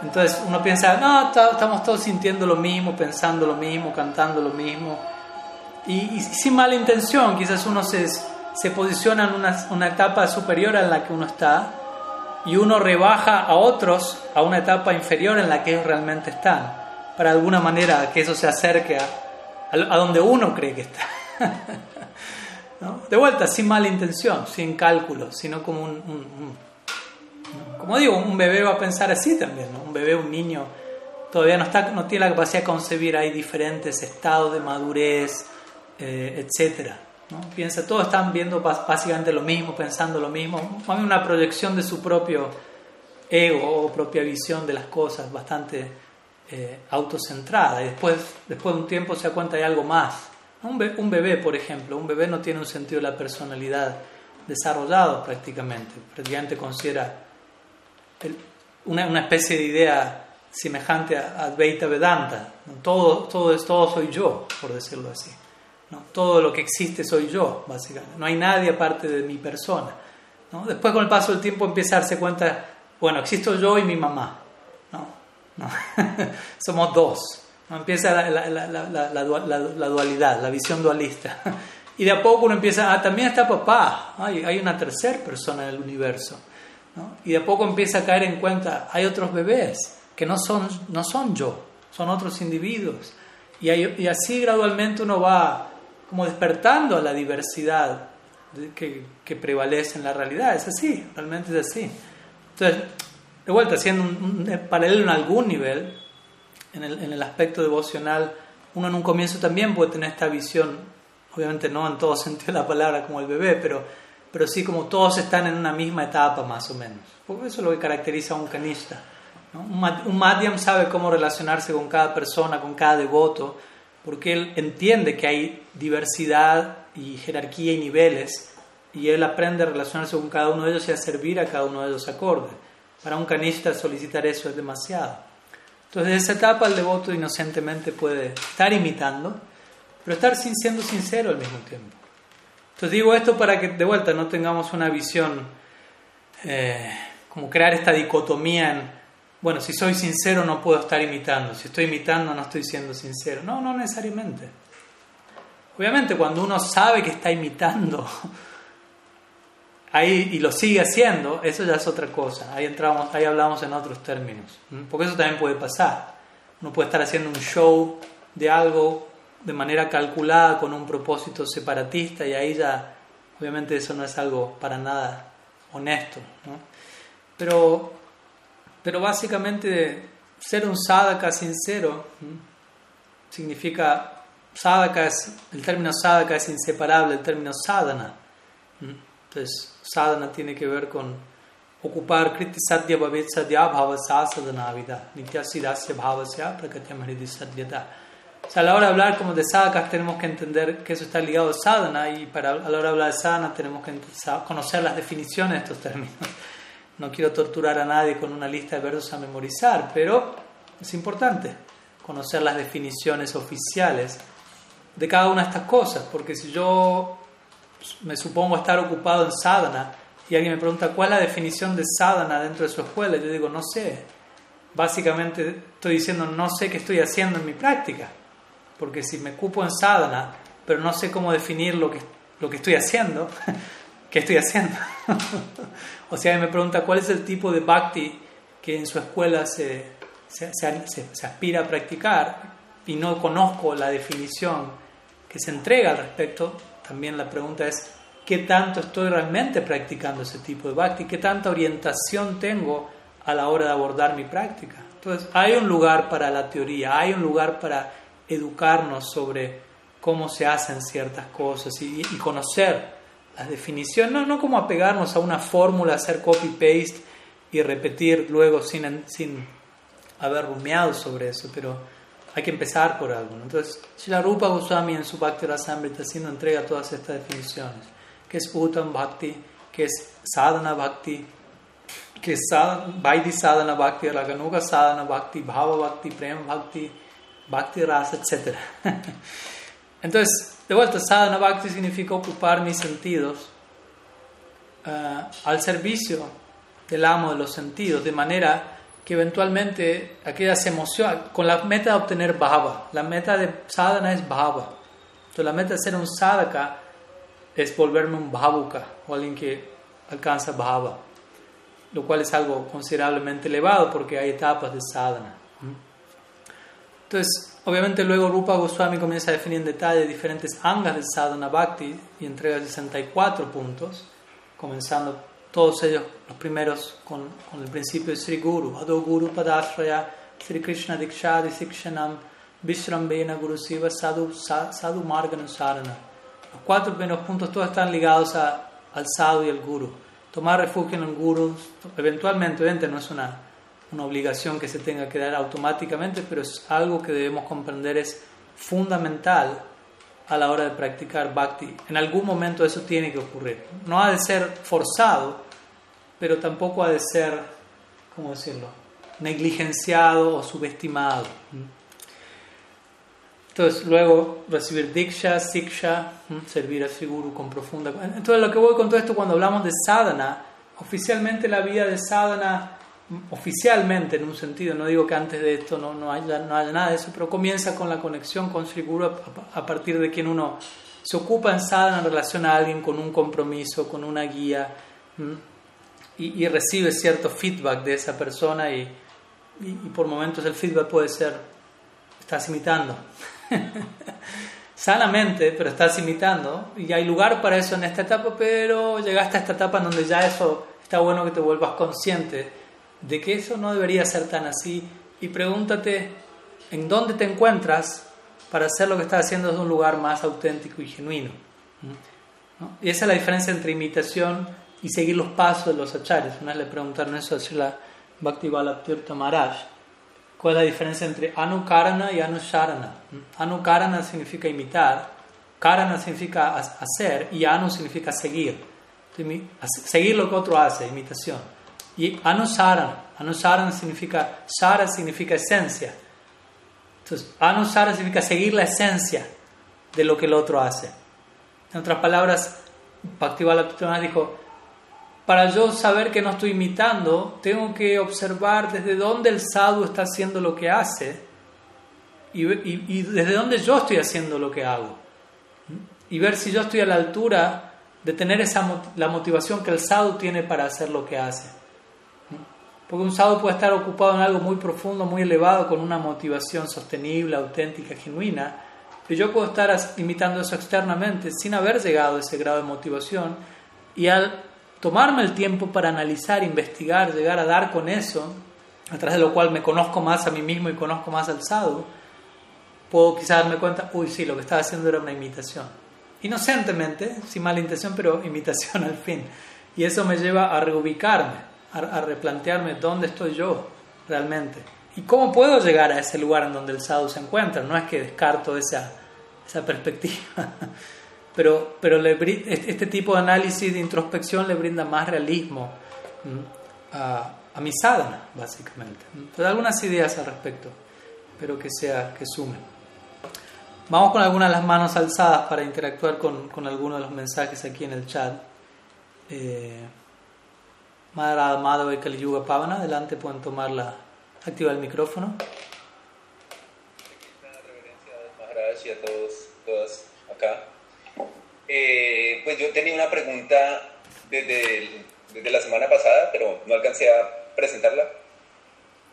Entonces uno piensa, no, estamos todos sintiendo lo mismo, pensando lo mismo, cantando lo mismo. Y, y sin mala intención, quizás uno se se posiciona en una, una etapa superior en la que uno está y uno rebaja a otros a una etapa inferior en la que ellos realmente están, para de alguna manera que eso se acerque a, a donde uno cree que está. De vuelta, sin mala intención, sin cálculo, sino como un, como digo, un bebé va a pensar así también, un bebé, un niño, todavía no, está, no tiene la capacidad de concebir, hay diferentes estados de madurez, eh, etcétera. ¿no? Piensa, todos están viendo básicamente lo mismo, pensando lo mismo. Hay una proyección de su propio ego o propia visión de las cosas bastante eh, autocentrada. Y después, después de un tiempo se da cuenta de algo más. Un, bebé, por ejemplo, un bebé no tiene un sentido de la personalidad desarrollado prácticamente. Prácticamente considera una, especie de idea semejante a Advaita Vedanta. Todo, todo, todo soy yo, por decirlo así. ¿no? Todo lo que existe soy yo, básicamente. No hay nadie aparte de mi persona. ¿no? Después con el paso del tiempo empieza a darse cuenta, bueno, existo yo y mi mamá. ¿no? Somos dos. ¿no? Empieza la, la, la, la, dualidad, la visión dualista. Y de a poco uno empieza, ah, también está papá, hay, hay una tercera persona en el universo. Y de poco empieza a caer en cuenta, hay otros bebés que no son, no son yo, son otros individuos. Y, y así gradualmente uno va como despertando a la diversidad que, que prevalece en la realidad. Es así, realmente es así. Entonces, de vuelta, haciendo un, paralelo en algún nivel, en el, en el aspecto devocional, uno en un comienzo también puede tener esta visión, obviamente no en todo sentido de la palabra como el bebé, pero, pero sí como todos están en una misma etapa más o menos. Porque eso es lo que caracteriza a un canista. Un, un madhyam sabe cómo relacionarse con cada persona, con cada devoto, porque él entiende que hay diversidad y jerarquía y niveles, y él aprende a relacionarse con cada uno de ellos y a servir a cada uno de ellos acorde. Para un canista solicitar eso es demasiado. Entonces, en esa etapa el devoto inocentemente puede estar imitando, pero estar siendo sincero al mismo tiempo. Entonces digo esto para que de vuelta no tengamos una visión eh, como crear esta dicotomía en, bueno, si soy sincero no puedo estar imitando, si estoy imitando no estoy siendo sincero. No, no necesariamente. Obviamente cuando uno sabe que está imitando ahí y lo sigue haciendo, eso ya es otra cosa. Ahí entramos, ahí hablamos en otros términos. Porque eso también puede pasar. Uno puede estar haciendo un show de algo de manera calculada con un propósito separatista y ahí ya, obviamente eso no es algo para nada honesto. Pero, pero básicamente ser un sadhaka sincero significa, sadhaka es, el término sadhaka es inseparable del término sadhana. Entonces, sadhana tiene que ver con ocupar kriti sadhya bhavet sadhya bhava sadhana vida nitya sidasya bhavasya prakatyam hridi sadyata. O sea, a la hora de hablar como de sadhakas tenemos que entender que eso está ligado a sadhana y para, a la hora de hablar de sadhana tenemos que conocer las definiciones de estos términos. No quiero torturar a nadie con una lista de versos a memorizar, pero es importante conocer las definiciones oficiales de cada una de estas cosas, porque si yo me supongo estar ocupado en sadhana y alguien me pregunta cuál es la definición de sadhana dentro de su escuela, yo digo, no sé. Básicamente estoy diciendo, no sé qué estoy haciendo en mi práctica, porque si me ocupo en sadhana, pero no sé cómo definir lo que, lo que estoy haciendo, ¿qué estoy haciendo? o sea, me pregunta cuál es el tipo de bhakti que en su escuela se, se, se, se aspira a practicar y no conozco la definición que se entrega al respecto, también la pregunta es, ¿qué tanto estoy realmente practicando ese tipo de bhakti? ¿Qué tanta orientación tengo a la hora de abordar mi práctica? Entonces, hay un lugar para la teoría, hay un lugar para educarnos sobre cómo se hacen ciertas cosas y, conocer las definiciones, no, no como apegarnos a una fórmula, hacer copy-paste y repetir luego sin, sin haber rumiado sobre eso, pero hay que empezar por algo. Entonces, Srila Rupa Goswami en su Bhakti Rasamrita haciendo entrega todas estas definiciones, que es Uttam Bhakti, que es Sadhana Bhakti, que es Vaidhi Sadhana Bhakti, Raganuga Sadhana Bhakti, Bhava Bhakti, Prem Bhakti, Bhakti Rasa, etc. Entonces, de vuelta, Sadhana Bhakti significa ocupar mis sentidos uh, al servicio del amo de los sentidos, de manera que eventualmente aquellas emociones, con la meta de obtener bhava, la meta de sadhana es bhava. Entonces la meta de ser un sadhaka es volverme un bhavuka o alguien que alcanza bhava, lo cual es algo considerablemente elevado porque hay etapas de sadhana. Entonces, obviamente luego Rupa Goswami comienza a definir en detalle diferentes angas de sadhana bhakti y entrega 64 puntos, comenzando todos ellos los primeros con, el principio de Sri Guru, Ado Guru Padashraya, Sri Krishna Dikshadi Sikshanam, Vishrambena Guru Siva Sadhu, sadhu Marganusarana. Los cuatro primeros puntos todos están ligados al Sadhu y al Guru. Tomar refugio en el Guru, eventualmente, evidentemente no es una, una obligación que se tenga que dar automáticamente, pero es algo que debemos comprender es fundamental a la hora de practicar bhakti. En algún momento eso tiene que ocurrir. No ha de ser forzado, pero tampoco ha de ser, ¿cómo decirlo?, negligenciado o subestimado. Entonces, luego recibir diksha, siksha, servir a Guru con profunda. Entonces, lo que voy con todo esto cuando hablamos de sadhana, oficialmente la vida de sadhana, oficialmente en un sentido, no digo que antes de esto no, no, haya, no haya nada de eso, pero comienza con la conexión con Sri Guru a, partir de quien uno se ocupa en sadhana en relación a alguien con un compromiso, con una guía y, recibe cierto feedback de esa persona y, por momentos el feedback puede ser, estás imitando. sanamente, pero estás imitando, y hay lugar para eso en esta etapa, pero llegaste a esta etapa en donde ya eso está bueno que te vuelvas consciente de que eso no debería ser tan así, y pregúntate en dónde te encuentras para hacer lo que estás haciendo desde un lugar más auténtico y genuino. Y esa es la diferencia entre imitación y seguir los pasos de los acharyas. Una vez le preguntaron eso a Srila Bhaktivalabhtirtha Maharaj. ¿Cuál es la diferencia entre anukarana y anusharana? Anukarana significa imitar, karana significa hacer y anu significa seguir. Seguir lo que otro hace, imitación. Y anusarana, anusarana significa, shara significa esencia. Entonces, anusara significa seguir la esencia de lo que el otro hace. En otras palabras, Bhaktivala dijo, para yo saber que no estoy imitando, tengo que observar desde dónde el sadhu está haciendo lo que hace y, desde dónde yo estoy haciendo lo que hago. Y ver si yo estoy a la altura de tener esa, la motivación que el sadhu tiene para hacer lo que hace. Porque un sadhu puede estar ocupado en algo muy profundo, muy elevado, con una motivación sostenible, auténtica, genuina, pero yo puedo estar imitando eso externamente sin haber llegado a ese grado de motivación y al tomarme el tiempo para analizar, investigar, llegar a dar con eso, a través de lo cual me conozco más a mí mismo y conozco más al sadhu, puedo quizás darme cuenta, uy, sí, lo que estaba haciendo era una imitación. Inocentemente, sin mala intención, pero imitación al fin. Y eso me lleva a reubicarme, a, replantearme dónde estoy yo realmente. ¿Y cómo puedo llegar a ese lugar en donde el sadhu se encuentra? No es que descarto esa, esa perspectiva, pero, pero este tipo de análisis, de introspección, le brinda más realismo a, a, mi sadhana, básicamente. Entonces, algunas ideas al respecto, pero que, sea, que sumen. Vamos con algunas de las manos alzadas para interactuar con, con algunos de los mensajes aquí en el chat. Eh, Madhara Madhava y Kali Yuga Pavana, adelante pueden tomarla, activar el micrófono. y a todos, todas acá. Eh, pues yo tenía una pregunta desde, desde, la semana pasada, pero no alcancé a presentarla.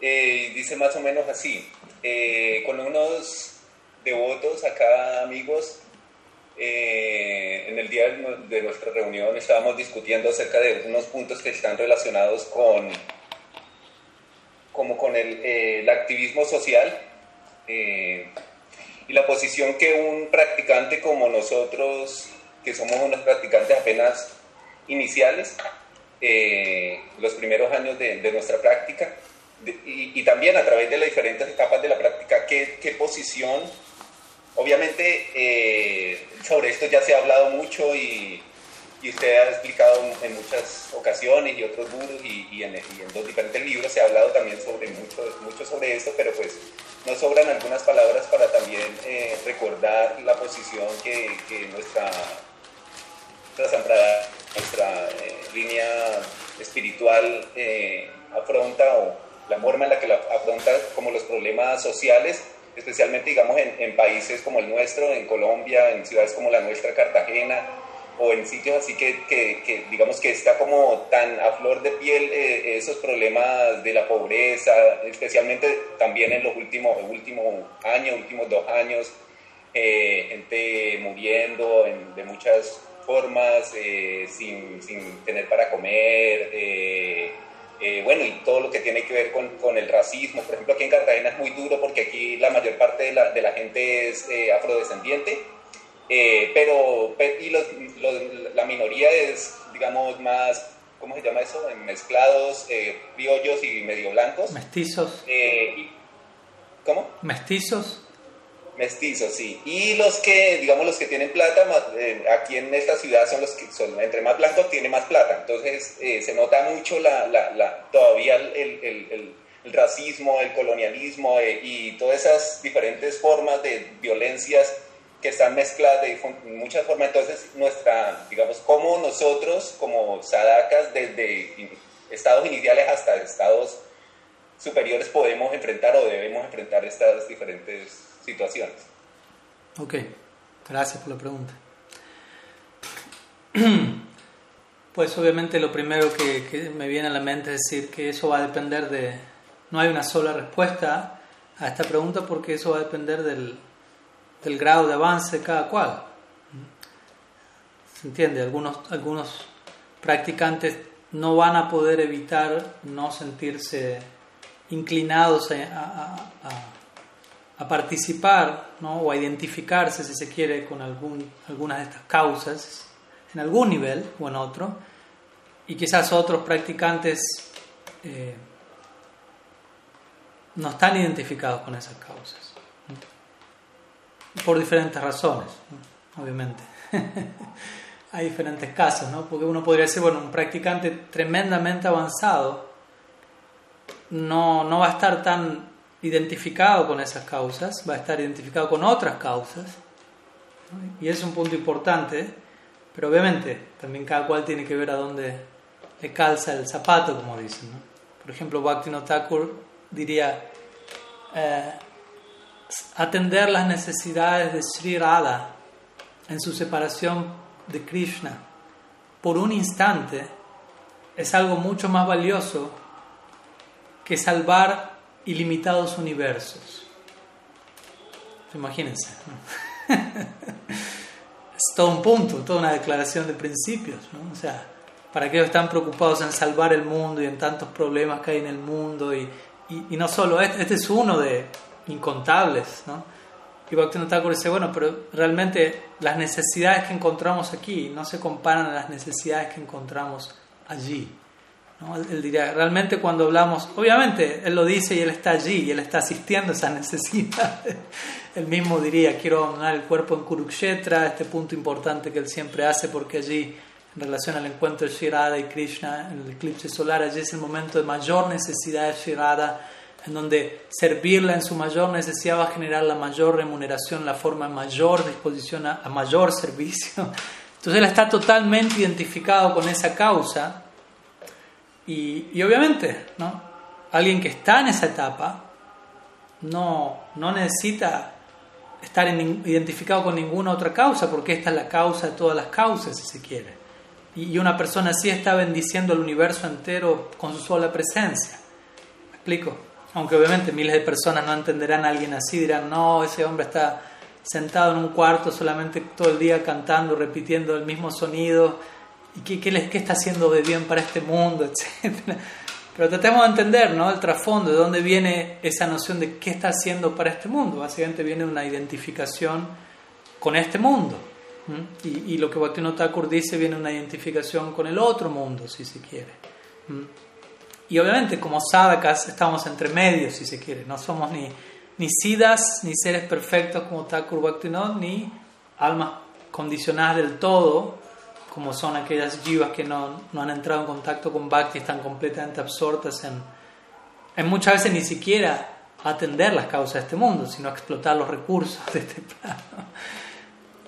Eh, dice más o menos así, eh, con unos devotos acá, amigos, en el día de nuestra reunión estábamos discutiendo acerca de unos puntos que están relacionados con, como con el, el activismo social y la posición que un practicante como nosotros que somos unos practicantes apenas iniciales, eh, los primeros años de, nuestra práctica, y, también a través de las diferentes etapas de la práctica, qué, qué posición, obviamente eh, sobre esto ya se ha hablado mucho y, usted ha explicado en muchas ocasiones y otros gurus y, en, dos diferentes libros se ha hablado también sobre mucho, mucho sobre esto, pero pues nos sobran algunas palabras para también eh, recordar la posición que, nuestra nuestra, nuestra eh, línea espiritual afronta o la forma en la que la afronta como los problemas sociales, especialmente digamos en, países como el nuestro, en Colombia, en ciudades como la nuestra, Cartagena, o en sitios así que, que, digamos que está como tan a flor de piel eh, esos problemas de la pobreza, especialmente también en los últimos, últimos años, últimos dos años, gente muriendo en, de muchas formas, eh, sin, sin, tener para comer, eh, eh, bueno, y todo lo que tiene que ver con, con, el racismo. Por ejemplo, aquí en Cartagena es muy duro porque aquí la mayor parte de la, de la gente es afrodescendiente, pero y los, la minoría es, digamos, más, ¿cómo se llama eso? Mezclados, criollos y medio blancos. Mestizos. ¿Cómo? Mestizos. Mestizos, sí. Y los que, digamos, los que tienen plata, eh, aquí en esta ciudad son los que son, entre más blancos tiene más plata. Entonces eh, se nota mucho la, la, todavía el, el, racismo, el colonialismo eh, y todas esas diferentes formas de violencias que están mezcladas de muchas formas. Entonces, nuestra, digamos, como nosotros, como sadhakas, desde estados iniciales hasta estados superiores, podemos enfrentar o debemos enfrentar estas diferentes situaciones. Ok, gracias por la pregunta. Pues obviamente lo primero que, me viene a la mente es decir que eso va a depender de... No hay una sola respuesta a esta pregunta porque eso va a depender del, del grado de avance de cada cual. ¿Se entiende? Algunos, algunos practicantes no van a poder evitar no sentirse inclinados a, a, participar ¿no? o a identificarse, si se quiere, con algún, algunas de estas causas, en algún nivel o en otro, y quizás otros practicantes eh, no están identificados con esas causas, por diferentes razones, obviamente. Hay diferentes casos, ¿no? porque uno podría decir, bueno, un practicante tremendamente avanzado no, no va a estar tan identificado con esas causas, va a estar identificado con otras causas, y es un punto importante, pero obviamente también cada cual tiene que ver a dónde le calza el zapato, como dicen. Por ejemplo, Bhaktivinoda Thakur diría eh, atender las necesidades de Sri Radha en su separación de Krishna por un instante es algo mucho más valioso que salvar ilimitados universos. Imagínense. es todo un punto, toda una declaración de principios. O sea, para aquellos que están preocupados en salvar el mundo y en tantos problemas que hay en el mundo, y, y, no solo, este, este, es uno de incontables. ¿no? Y Bhaktivinoda Thakur dice, bueno, pero realmente las necesidades que encontramos aquí no se comparan a las necesidades que encontramos allí. Él, diría, realmente cuando hablamos, obviamente él lo dice y él está allí y él está asistiendo a esas necesidades. él mismo diría, quiero abandonar el cuerpo en Kurukshetra, este punto importante que él siempre hace porque allí, en relación al encuentro de Shirada y Krishna en el eclipse solar, allí es el momento de mayor necesidad de Shirada, en donde servirla en su mayor necesidad va a generar la mayor remuneración, la forma mayor disposición a mayor servicio. Entonces él está totalmente identificado con esa causa y, obviamente, ¿no? alguien que está en esa etapa no, no necesita estar identificado con ninguna otra causa, porque esta es la causa de todas las causas, si se quiere. Y, una persona así está bendiciendo el universo entero con su sola presencia. ¿Me explico? Aunque obviamente miles de personas no entenderán a alguien así, dirán, no, ese hombre está sentado en un cuarto solamente todo el día cantando, repitiendo el mismo sonido y qué, qué, qué, está haciendo de bien para este mundo, etc. Pero tratemos de entender ¿no? el trasfondo, de dónde viene esa noción de qué está haciendo para este mundo. Básicamente viene una identificación con este mundo. Y, y, lo que Bhaktivinoda Thakur dice viene una identificación con el otro mundo, si se quiere. Y obviamente como sadhakas estamos entre medios, si se quiere. No somos ni, ni siddhas, ni seres perfectos como Thakur Bhaktivinoda, ni almas condicionadas del todo, como son aquellas jivas que no, no, han entrado en contacto con Bhakti, están completamente absortas en, en muchas veces ni siquiera atender las causas de este mundo, sino explotar los recursos de este plano.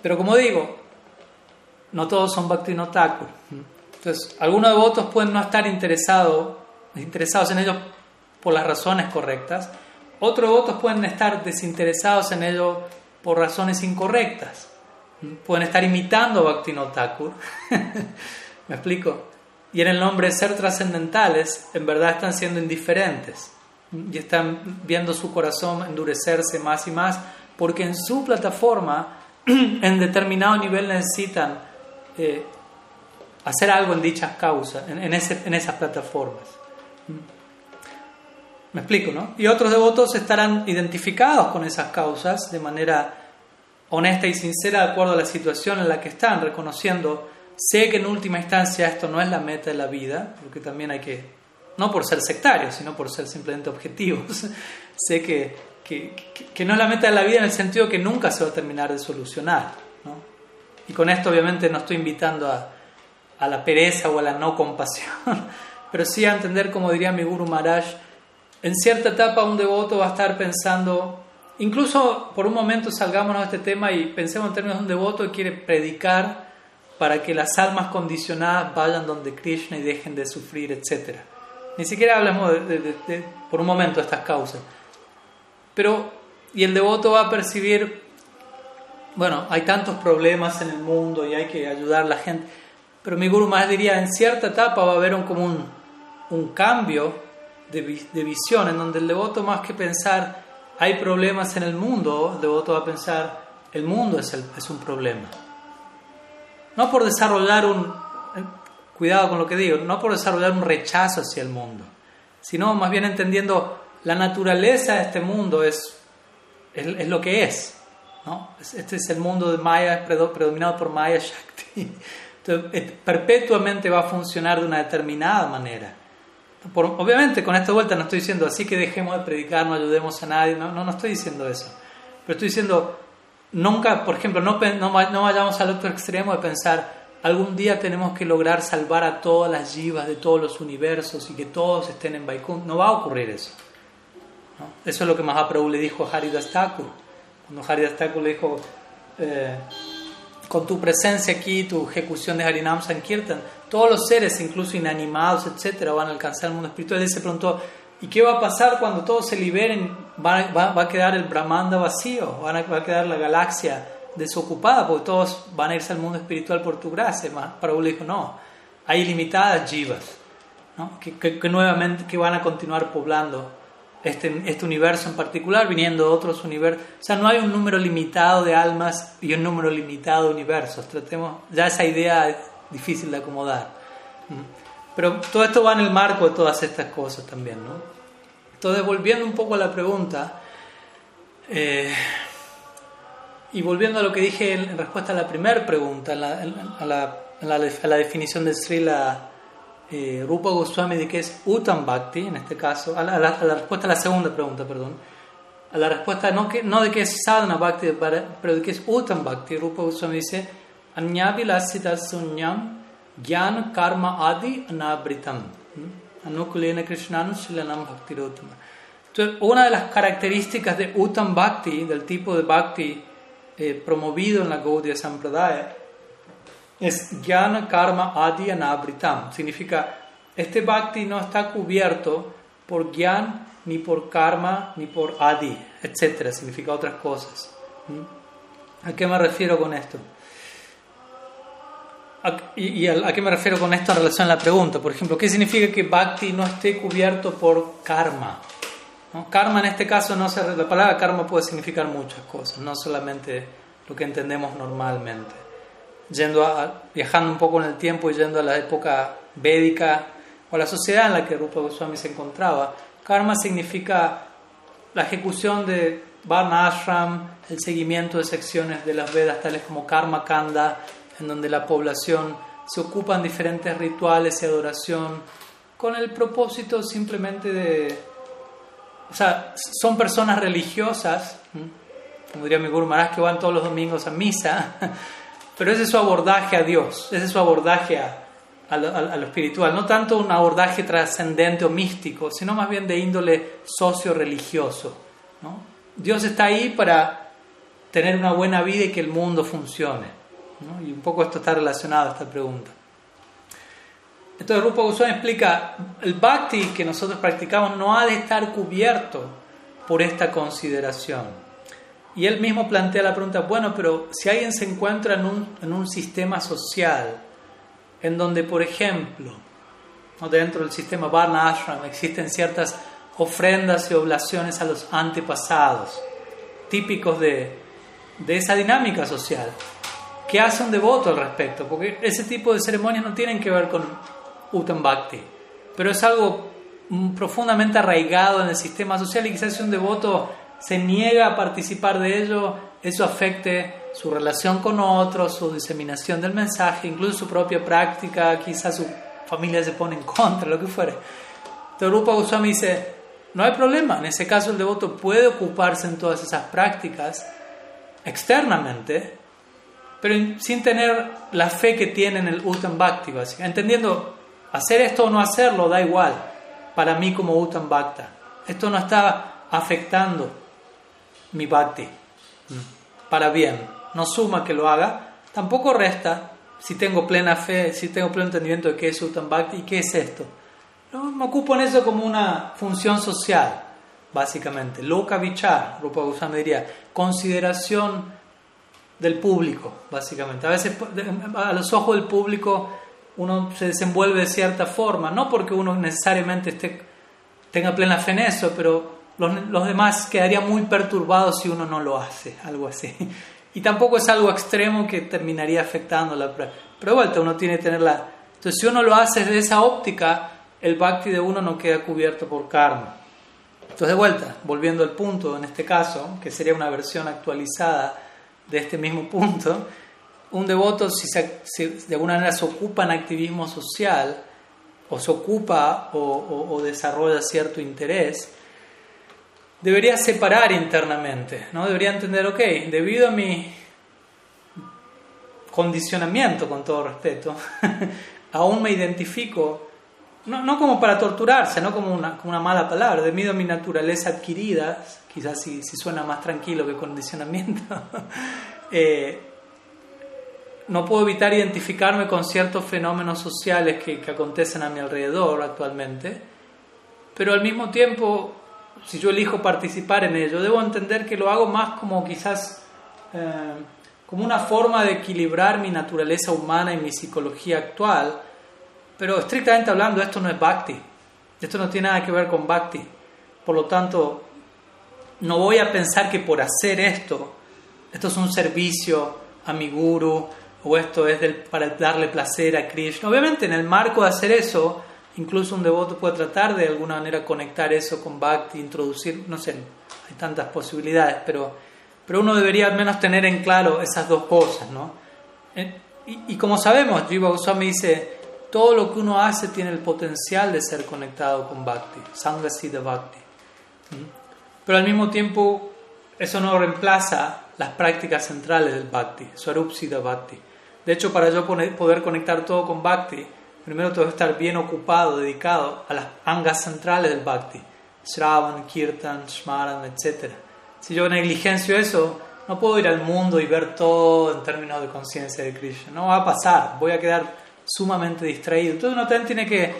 Pero como digo, no todos son Bhakti no Thakur. Entonces, algunos devotos pueden no estar interesados, interesados en ellos por las razones correctas, otros devotos pueden estar desinteresados en ello por razones incorrectas pueden estar imitando Bhaktivinoda Thakur. ¿Me explico? Y en el nombre de ser trascendentales, en verdad están siendo indiferentes y están viendo su corazón endurecerse más y más porque en su plataforma, en determinado nivel, necesitan eh, hacer algo en dichas causas, en, esas plataformas. ¿Me explico, no? Y otros devotos estarán identificados con esas causas de manera honesta y sincera de acuerdo a la situación en la que están, reconociendo, sé que en última instancia esto no es la meta de la vida, porque también hay que, no por ser sectarios, sino por ser simplemente objetivos, sé que, que, que, no es la meta de la vida en el sentido que nunca se va a terminar de solucionar. ¿no? Y con esto obviamente no estoy invitando a, a la pereza o a la no compasión, pero sí a entender, como diría mi Guru Maharaj, en cierta etapa un devoto va a estar pensando Incluso por un momento salgámonos de este tema y pensemos en términos de un devoto que quiere predicar para que las almas condicionadas vayan donde Krishna y dejen de sufrir, etc. Ni siquiera hablamos de, por un momento de estas causas. Pero, y el devoto va a percibir, bueno, hay tantos problemas en el mundo y hay que ayudar a la gente. Pero mi Guru más diría, en cierta etapa va a haber un, como un, cambio de visión en donde el devoto más que pensar hay problemas en el mundo, devoto va a pensar, el mundo es, es un problema. No por desarrollar un, eh, cuidado con lo que digo, no por desarrollar un rechazo hacia el mundo, sino más bien entendiendo la naturaleza de este mundo es, es, lo que es. ¿no? Este es el mundo de Maya, predominado por Maya Shakti. Perpetuamente va a funcionar de una determinada manera. Obviamente, con esta vuelta no estoy diciendo así que dejemos de predicar, no ayudemos a nadie, no, no, estoy diciendo eso. Pero estoy diciendo, nunca, por ejemplo, no, no, no vayamos al otro extremo de pensar, algún día tenemos que lograr salvar a todas las jivas de todos los universos y que todos estén en Vaikunth. No va a ocurrir eso. Eso es lo que Mahaprabhu le dijo a Haridas Thakur. Cuando Haridas Thakur le dijo, eh, con tu presencia aquí, tu ejecución de Harinam Sankirtan, todos los seres, incluso inanimados, etcétera, van a alcanzar el mundo espiritual. Él se preguntó, ¿y qué va a pasar cuando todos se liberen? ¿Va, va, a quedar el Brahmanda vacío? ¿Va a, quedar la galaxia desocupada? Porque todos van a irse al mundo espiritual por tu gracia. Prabhu le dijo, no, hay ilimitadas jivas, ¿no? que, que, nuevamente que van a continuar poblando este, este, universo en particular, viniendo de otros universos. O sea, no hay un número limitado de almas y un número limitado de universos. Tratemos, ya esa idea difícil de acomodar. Pero todo esto va en el marco de todas estas cosas también, ¿no? Entonces, volviendo un poco a la pregunta, eh, y volviendo a lo que dije en respuesta a la primera pregunta, a la, a la, a la definición de Srila eh, Rupa Goswami de qué es Uttam Bhakti, en este caso, a la, respuesta a la segunda pregunta, perdón, a la respuesta no, que, no de qué es Sadhana Bhakti, pero de qué es Uttam Bhakti, Rupa Goswami dice, Gyan adi anabritam, anukulena krishnanu shilanam bhakti Entonces, una de las características de Uttam Bhakti, del tipo de Bhakti eh, promovido en la Gaudiya Sampradaya, es Jnana Karma Adi Anabritam. Significa, este bhakti no está cubierto por Gyan, ni por Karma, ni por Adi, etc. Significa otras cosas. ¿Mm? ¿A qué me refiero con esto? ¿Y a, qué me refiero con esto en relación a la pregunta? Por ejemplo, ¿qué significa que bhakti no esté cubierto por karma? Karma en este caso, no se, la palabra karma puede significar muchas cosas, no solamente lo que entendemos normalmente yendo a, viajando un poco en el tiempo y yendo a la época védica o a la sociedad en la que Rupa Goswami se encontraba. Karma significa la ejecución de Varna Ashram, el seguimiento de secciones de las Vedas tales como Karma Kanda, en donde la población se ocupa en diferentes rituales y adoración con el propósito simplemente de... O sea, son personas religiosas, como diría mi Guru Maharaj, que van todos los domingos a misa, Pero ese es su abordaje a Dios, ese es su abordaje a, lo, espiritual. No tanto un abordaje trascendente o místico, sino más bien de índole socio-religioso. Dios está ahí para tener una buena vida y que el mundo funcione. Y un poco esto está relacionado a esta pregunta. Entonces Rupa Goswami explica, el bhakti que nosotros practicamos no ha de estar cubierto por esta consideración. Y él mismo plantea la pregunta, bueno, pero si alguien se encuentra en un, en un sistema social en donde, por ejemplo, dentro del sistema Varna Ashram existen ciertas ofrendas y oblaciones a los antepasados, típicos de, de esa dinámica social, ¿qué hace un devoto al respecto? Porque ese tipo de ceremonias no tienen que ver con Uttam pero es algo mm, profundamente arraigado en el sistema social y quizás si un devoto se niega a participar de ello, eso afecte su relación con otros, su diseminación del mensaje, incluso su propia práctica, quizás su familia se pone en contra, lo que fuere. Entonces Goswami dice, no hay problema, en ese caso el devoto puede ocuparse en todas esas prácticas externamente, pero sin tener la fe que tiene en el Uttam Bhakti, entendiendo hacer esto o no hacerlo da igual para mí como Uttam Bhakta. Esto no está afectando mi bhakti para bien. No suma que lo haga, tampoco resta si tengo plena fe, si tengo pleno entendimiento de qué es Uttam Bhakti y qué es esto. No, me ocupo en eso como una función social, básicamente. Loka Vichar, Rupa Goswami diría, consideración del público, básicamente. A veces a los ojos del público uno se desenvuelve de cierta forma, no porque uno necesariamente esté, tenga plena fe en eso, pero los, demás quedarían muy perturbados si uno no lo hace, algo así. Y tampoco es algo extremo que terminaría afectando la práctica. Pero de vuelta, uno tiene que tenerla. Entonces, si uno lo hace desde esa óptica, el bhakti de uno no queda cubierto por karma. Entonces, de vuelta, volviendo al punto, en este caso, que sería una versión actualizada de este mismo punto, un devoto, si, de alguna manera se ocupa en activismo social, o se ocupa o, desarrolla cierto interés, debería separar internamente, ¿no? Debería entender, ok, debido a mi condicionamiento, con todo respeto, aún me identifico, no, no, como para torturarse, no como una, como una, mala palabra, debido a mi naturaleza adquirida, quizás si, si suena más tranquilo que condicionamiento, eh, no puedo evitar identificarme con ciertos fenómenos sociales que, que, acontecen a mi alrededor actualmente, pero al mismo tiempo, si yo elijo participar en ello, debo entender que lo hago más como quizás eh, como una forma de equilibrar mi naturaleza humana y mi psicología actual, pero estrictamente hablando esto no es bhakti, esto no tiene nada que ver con bhakti, por lo tanto no voy a pensar que por hacer esto, esto es un servicio a mi guru, o esto es para darle placer a Krishna. Obviamente en el marco de hacer eso, incluso un devoto puede tratar de alguna manera conectar eso con Bhakti, introducir, no sé, hay tantas posibilidades, pero, pero uno debería al menos tener en claro esas dos cosas, ¿no? Eh, y, como sabemos, Jiva Goswami dice, todo lo que uno hace tiene el potencial de ser conectado con Bhakti, Sangasida Bhakti. Pero al mismo tiempo, eso no reemplaza las prácticas centrales del Bhakti, Swarupsida Bhakti. De hecho, para yo poder conectar todo con Bhakti, primero tengo que estar bien ocupado, dedicado a las angas centrales del Bhakti, Shravan, Kirtan, Shmaran, etc. Si yo negligencio eso, no puedo ir al mundo y ver todo en términos de conciencia de Krishna. No va a pasar, voy a quedar sumamente distraído. Entonces uno también tiene que,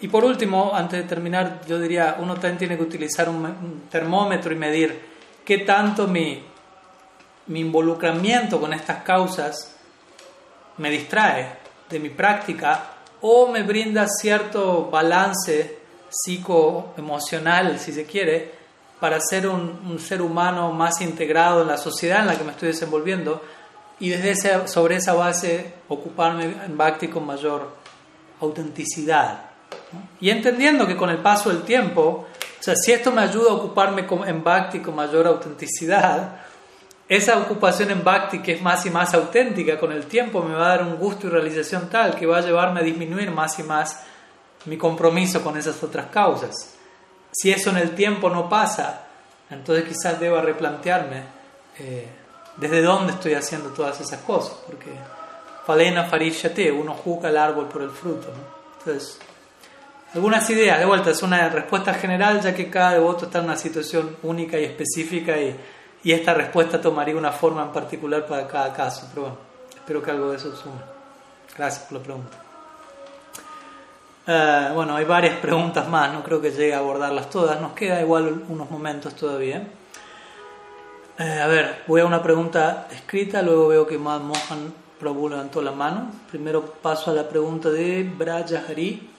y por último, antes de terminar, yo diría, uno también tiene que utilizar un, termómetro y medir qué tanto mi, mi involucramiento con estas causas me distrae de mi práctica o me brinda cierto balance psicoemocional, si se quiere, para ser un, ser humano más integrado en la sociedad en la que me estoy desenvolviendo y desde sobre esa base ocuparme en Bhakti con mayor autenticidad. Y entendiendo que con el paso del tiempo, o sea, si esto me ayuda a ocuparme en Bhakti con mayor autenticidad, esa ocupación en bhakti que es más y más auténtica con el tiempo me va a dar un gusto y realización tal que va a llevarme a disminuir más y más mi compromiso con esas otras causas. Si eso en el tiempo no pasa, entonces quizás deba replantearme eh, desde dónde estoy haciendo todas esas cosas, porque falena farishate, uno juzga el árbol por el fruto. Entonces, algunas ideas, de vuelta, es una respuesta general, ya que cada devoto está en una situación única y específica y y esta respuesta tomaría una forma en particular para cada caso. Pero bueno, espero que algo de eso sume. Gracias por la pregunta. Eh, bueno, hay varias preguntas más, no creo que llegue a abordarlas todas, nos queda igual unos momentos todavía. Eh, a ver, voy a una pregunta escrita, luego veo que Mohan Prabhu levantó la mano. Primero paso a la pregunta de Brajahari.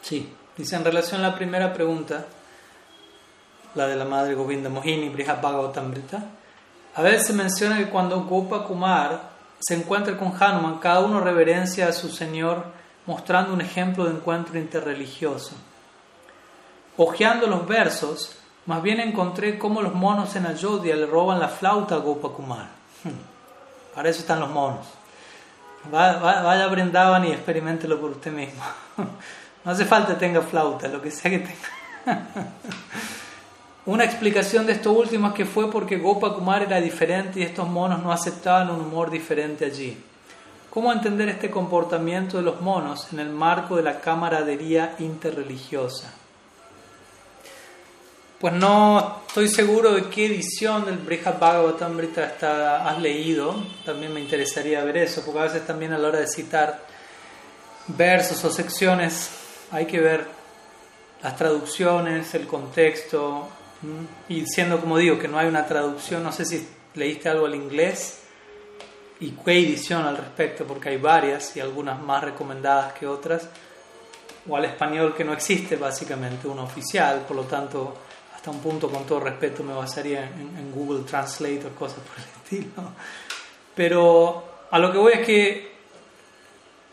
Sí, dice en relación a la primera pregunta, la de la madre Govinda Mohini, Brihad Bhagavatamrita, a veces se menciona que cuando Gopa Kumar se encuentra con Hanuman, cada uno reverencia a su Señor mostrando un ejemplo de encuentro interreligioso. Ojeando los versos, más bien encontré cómo los monos en Ayodhya le roban la flauta a Gopa Kumar. Hmm. Para eso están los monos. Vaya a Brindavan y experimentelo por usted mismo. No hace falta que tenga flauta, lo que sea que tenga. Una explicación de esto último es que fue porque Gopa Kumar era diferente y estos monos no aceptaban un humor diferente allí. ¿Cómo entender este comportamiento de los monos en el marco de la camaradería interreligiosa? Pues no estoy seguro de qué edición del Brihad Bhagavatamrita está, has leído. También me interesaría ver eso, porque a veces también a la hora de citar versos o secciones hay que ver las traducciones, el contexto, y siendo como digo que no hay una traducción, no sé si leíste algo al inglés y qué edición al respecto, porque hay varias y algunas más recomendadas que otras, o al español que no existe básicamente una oficial, por lo tanto hasta un punto, con todo respeto, me basaría en, Google Translate o cosas por el estilo. Pero a lo que voy es que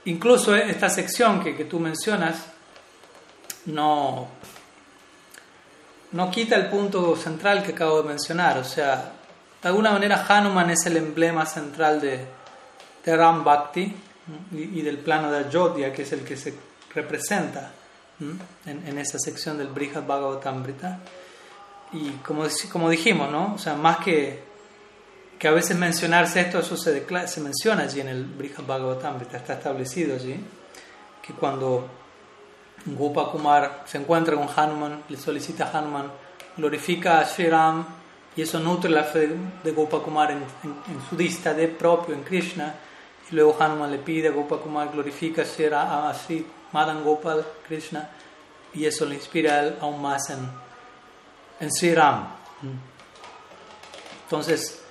incluso esta sección que, que tú mencionas no, no quita el punto central que acabo de mencionar. O sea, de alguna manera Hanuman es el emblema central de, de Ram Bhakti y, del plano de Ayodhya, que es el que se representa en, en, esa sección del Brihad Bhagavatamrita. Y como, como dijimos, ¿no? O sea, más que, que a veces mencionarse esto, eso se, se menciona allí en el Brihad Bhagavatamrita, está establecido allí, que cuando Gopakumar se encuentra con Hanuman, le solicita a Hanuman, glorifica a Sri Ram y eso nutre la fe de Gopakumar en, en, en su dista de propio, en Krishna. Y luego Hanuman le pide a Gopakumar, glorifica a Sri Madan Gopal, Krishna, y eso le inspira a él aún más en, en Sri Ram. Entonces,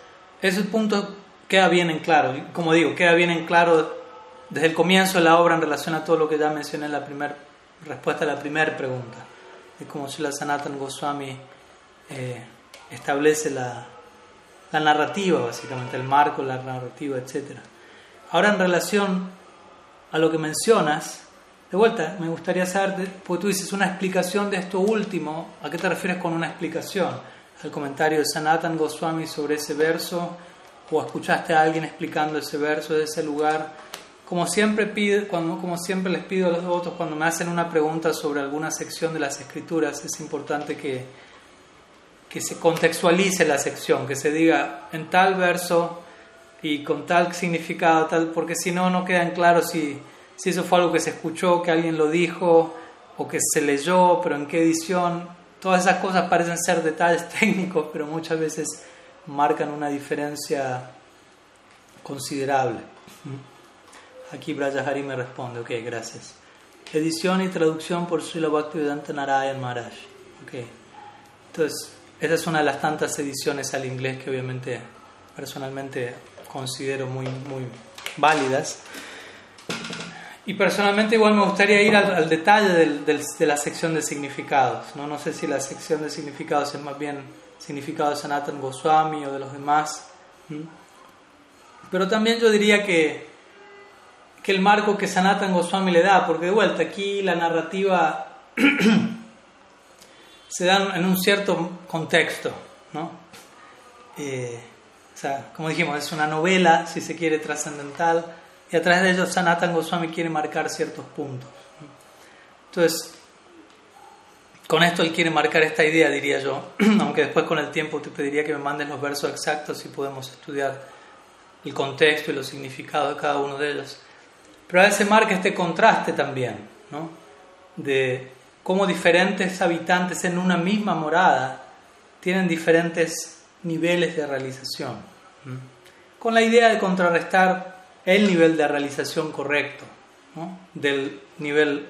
ese punto queda bien en claro. Como digo, queda bien en claro desde el comienzo de la obra en relación a todo lo que ya mencioné en la primera respuesta a la primera pregunta, de cómo Srila Sanatan Goswami eh, establece la, la, narrativa, básicamente, el marco, la narrativa, etc. Ahora, en relación a lo que mencionas, de vuelta, me gustaría saber, porque tú dices una explicación de esto último, ¿a qué te refieres con una explicación? ¿Al comentario de Sanatan Goswami sobre ese verso? ¿O escuchaste a alguien explicando ese verso de ese lugar? Como siempre, pido, cuando, como siempre les pido a los devotos, cuando me hacen una pregunta sobre alguna sección de las escrituras, es importante que, que se contextualice la sección, que se diga en tal verso y con tal significado, tal, porque si no, no queda en claro si, si eso fue algo que se escuchó, que alguien lo dijo o que se leyó, pero en qué edición. Todas esas cosas parecen ser detalles técnicos, pero muchas veces marcan una diferencia considerable. Aquí Brajahari me responde, ok, gracias. Edición y traducción por Srila Bhaktivedanta Narayan Maharaj. Ok. Entonces, esa es una de las tantas ediciones al inglés que obviamente personalmente considero muy, muy válidas. Y personalmente igual me gustaría ir al, detalle de la sección de significados. ¿no? no sé si la sección de significados es más bien significado de Sanatan Goswami o de los demás. Pero también yo diría que que el marco que Sanatan Goswami le da, porque de vuelta aquí la narrativa se da en un cierto contexto, ¿no? Eh, o sea, como dijimos, es una novela, si se quiere, trascendental, y a través de ello Sanatan Goswami quiere marcar ciertos puntos. Entonces, con esto él quiere marcar esta idea, diría yo, aunque después con el tiempo te pediría que me mandes los versos exactos y podemos estudiar el contexto y los significados de cada uno de ellos. Pero a veces marca este contraste también, ¿no? De cómo diferentes habitantes en una misma morada tienen diferentes niveles de realización. Con la idea de contrarrestar el nivel de realización correcto ¿no? del nivel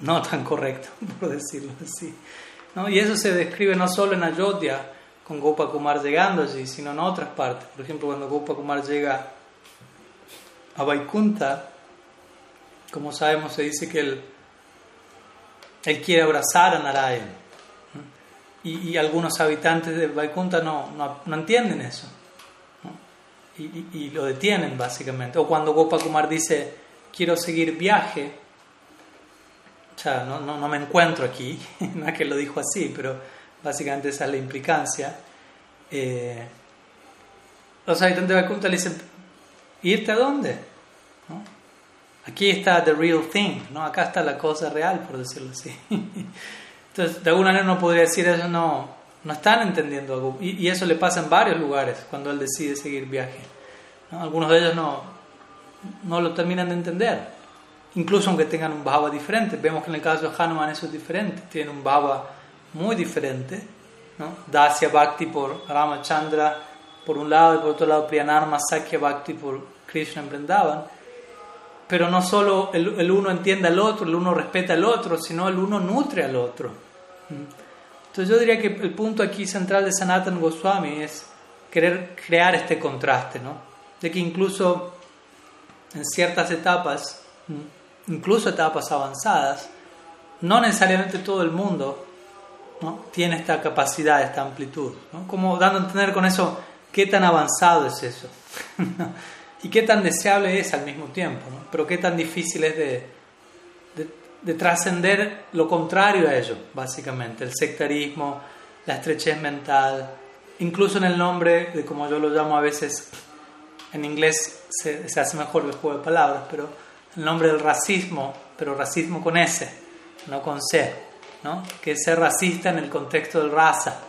no tan correcto, por decirlo así. ¿no? Y eso se describe no solo en Ayodhya, con Gopakumar llegando allí, sino en otras partes. Por ejemplo, cuando Gopakumar llega a Vaikunta, como sabemos, se dice que él, él quiere abrazar a Narayan. Y, y, algunos habitantes de Vaikunta no, no, entienden eso. Y, y, lo detienen, básicamente. O cuando Gopakumar dice, quiero seguir viaje, o sea, no, no, no me encuentro aquí, no es que lo dijo así, pero básicamente esa es la implicancia. Eh, los habitantes de Vaikunta le dicen, ¿irte a dónde? ¿No? Aquí está the real thing, ¿no? Acá está la cosa real, por decirlo así. Entonces, de alguna manera uno podría decir eso, no, no están entendiendo algo. Y, eso le pasa en varios lugares cuando él decide seguir viaje. Algunos de ellos no, no lo terminan de entender. Incluso aunque tengan un bhava diferente. Vemos que en el caso de Hanuman eso es diferente. Tiene un bhava muy diferente. ¿no? Dasya Bhakti por Ramachandra por un lado y por otro lado Priyanarma Sakya Bhakti por Krishna en Vrindavan pero no solo el, uno entiende al otro, el uno respeta al otro, sino el uno nutre al otro. Entonces yo diría que el punto aquí central de Sanatan Goswami es querer crear este contraste, ¿no? De que incluso en ciertas etapas, incluso etapas avanzadas, no necesariamente todo el mundo ¿no? tiene esta capacidad, esta amplitud. ¿no? Como dando a entender con eso qué tan avanzado es eso y qué tan deseable es al mismo tiempo, ¿no? pero qué tan difícil es de, de, de trascender lo contrario a ello, básicamente, el sectarismo, la estrechez mental, incluso en el nombre de como yo lo llamo a veces, en inglés se, se hace mejor el juego de palabras, pero el nombre del racismo, pero racismo con S, no con C, ¿no? que es ser racista en el contexto del raza,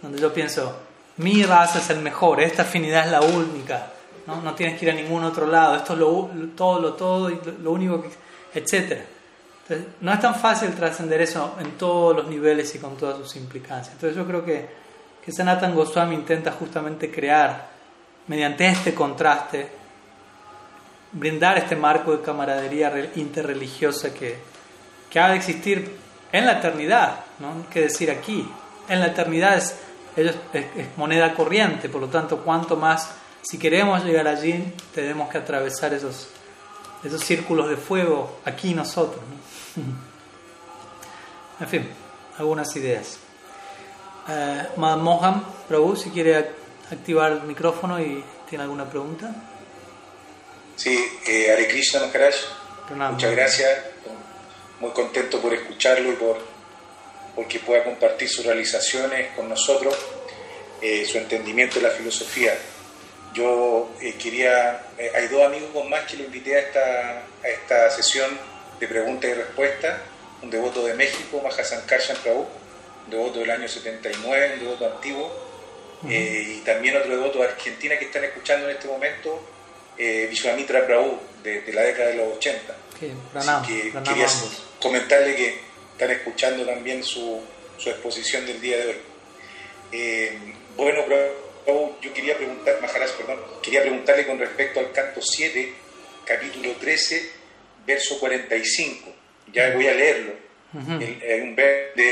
donde yo pienso, mi raza es el mejor, esta afinidad es la única, no, no tienes que ir a ningún otro lado, esto es todo, lo todo, lo, único que, etc. No es tan fácil trascender eso en todos los niveles y con todas sus implicancias. Entonces yo creo que, que Sanatan Goswami intenta justamente crear, mediante este contraste, brindar este marco de camaradería interreligiosa que, que ha de existir en la eternidad, ¿no? que decir aquí, en la eternidad es, es, es, moneda corriente, por lo tanto, cuanto más, si queremos llegar allí, tenemos que atravesar esos, esos círculos de fuego aquí nosotros. ¿no? En fin, algunas ideas. Eh, Mohan Prabhu, si quiere activar el micrófono y tiene alguna pregunta. Sí, eh, Hare Krishna Maharaj, Pranam. muchas gracias, muy contento por escucharlo y por porque pueda compartir sus realizaciones con nosotros, eh, su entendimiento de la filosofía. Yo eh, quería, eh, hay dos amigos más que lo invité a esta, a esta sesión de preguntas y respuestas, un devoto de México, Mahasankarshan Prabhu, un devoto del año 79, un devoto antiguo, uh -huh. y también otro devoto de Argentina que están escuchando en este momento, eh, Vishwamitra Prabhu, de, de, la década de los 80. Okay, pranam, Así que pranam quería ambos. comentarle que están escuchando también su, su exposición del día de hoy. Eh, bueno, Prabhu, yo quería preguntar, Maharaj, perdón, quería preguntarle con respecto al canto 7, capítulo 13, verso 45. Ya voy a leerlo. Uh -huh. Hay un verso de,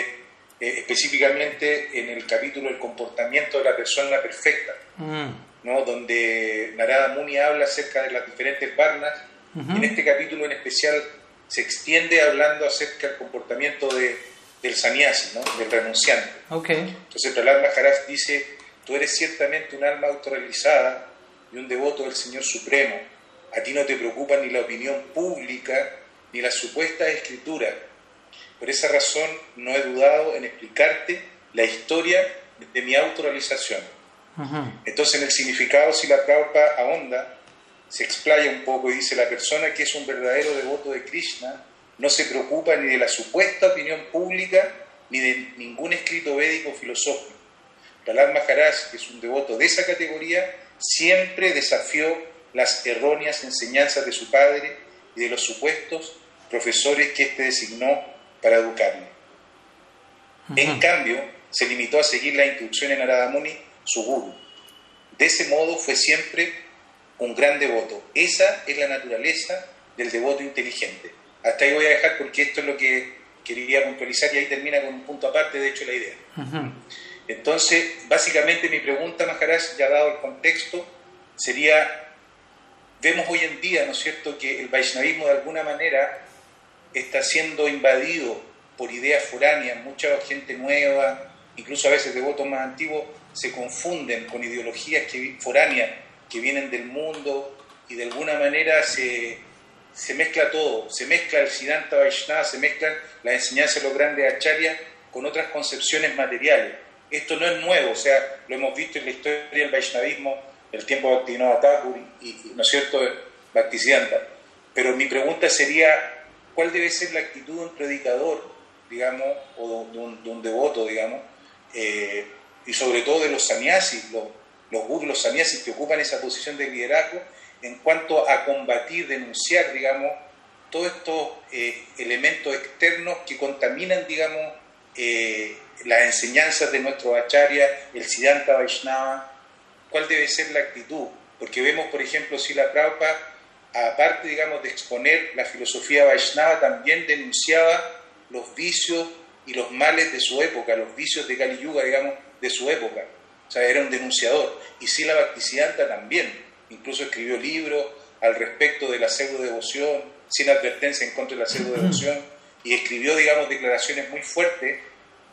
eh, específicamente en el capítulo El comportamiento de la persona perfecta. Uh -huh. ¿no? donde Narada Muni habla acerca de las diferentes varnas, uh -huh. en este capítulo en especial se extiende hablando acerca del comportamiento de, del sannyasi, ¿no? del renunciante. Okay. Entonces Prahlad Maharaj dice, tú eres ciertamente un alma autorrealizada y un devoto del Señor Supremo, a ti no te preocupa ni la opinión pública ni las supuestas escrituras. Por esa razón no he dudado en explicarte la historia de mi autorrealización entonces, en el significado, si la Prabhupada ahonda, se explaya un poco y dice: La persona que es un verdadero devoto de Krishna no se preocupa ni de la supuesta opinión pública ni de ningún escrito védico filosófico. Prahlad Maharaj, que es un devoto de esa categoría, siempre desafió las erróneas enseñanzas de su padre y de los supuestos profesores que éste designó para educarle. Uh -huh. En cambio, se limitó a seguir la instrucción en Narada Muni su guru. De ese modo fue siempre un gran devoto. Esa es la naturaleza del devoto inteligente. Hasta ahí voy a dejar porque esto es lo que quería puntualizar y ahí termina con un punto aparte, de hecho, la idea. Uh -huh. Entonces, básicamente mi pregunta, Maharaj, ya dado el contexto, sería, vemos hoy en día, ¿no es cierto?, que el Vaishnavismo de alguna manera está siendo invadido por ideas foráneas, mucha gente nueva, incluso a veces devotos más antiguos, se confunden con ideologías que, foráneas que vienen del mundo y de alguna manera se, mezcla todo, se mezcla el Siddhanta Vaishnava, se mezclan las enseñanzas de los grandes acharyas con otras concepciones materiales. Esto no es nuevo, o sea, lo hemos visto en la historia del Vaishnavismo, el tiempo de Bhaktivinoda Thakur y, ¿no es cierto?, Bhaktisiddhanta. Pero mi pregunta sería, ¿cuál debe ser la actitud de un predicador, digamos, o de un, de un devoto, digamos, eh, y sobre todo de los sannyasis, los, los gurus, que ocupan esa posición de liderazgo en cuanto a combatir, denunciar, digamos, todos estos eh, elementos externos que contaminan, digamos, eh, las enseñanzas de nuestro acharya, el Siddhanta Vaishnava, cuál debe ser la actitud, porque vemos, por ejemplo, si la Prabhupada, aparte, digamos, de exponer la filosofía Vaishnava, también denunciaba los vicios y los males de su época, los vicios de Kali Yuga, digamos, de su época. O sea, era un denunciador. Y Sila Bhaktisiddhanta también. Incluso escribió libros al respecto de la pseudo-devoción, sin advertencia en contra de la pseudo-devoción, y escribió, digamos, declaraciones muy fuertes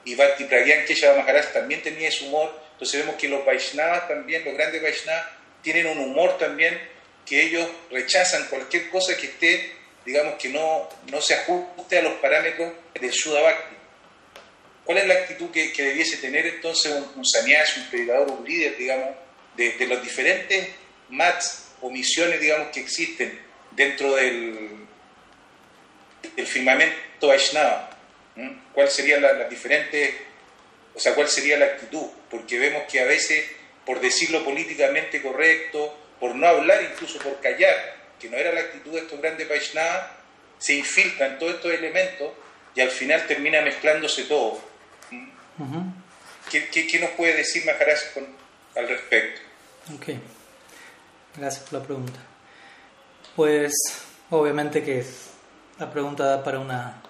y Bhakti Pragyan Keshava Maharaj también tenía ese humor. Entonces vemos que los Vaishnavas también, los grandes Vaishnavas, tienen un humor también que ellos rechazan cualquier cosa que esté, digamos, que no, no se ajuste a los parámetros del Sudha Bhakti. ¿Cuál es la actitud que, debiese tener entonces un, un un predicador, un líder, digamos, de, de los diferentes mats o misiones, digamos, que existen dentro del, del firmamento Vaishnava? ¿Cuál sería la, la diferente, o sea, cuál sería la actitud? Porque vemos que a veces, por decirlo políticamente correcto, por no hablar, incluso por callar, que no era la actitud de estos grandes Vaishnavas, se infiltran todos estos elementos y al final termina mezclándose todo. ¿Qué, qué, nos puede decir Maharaj al respecto? Ok, gracias por la pregunta. Pues obviamente que la pregunta da para una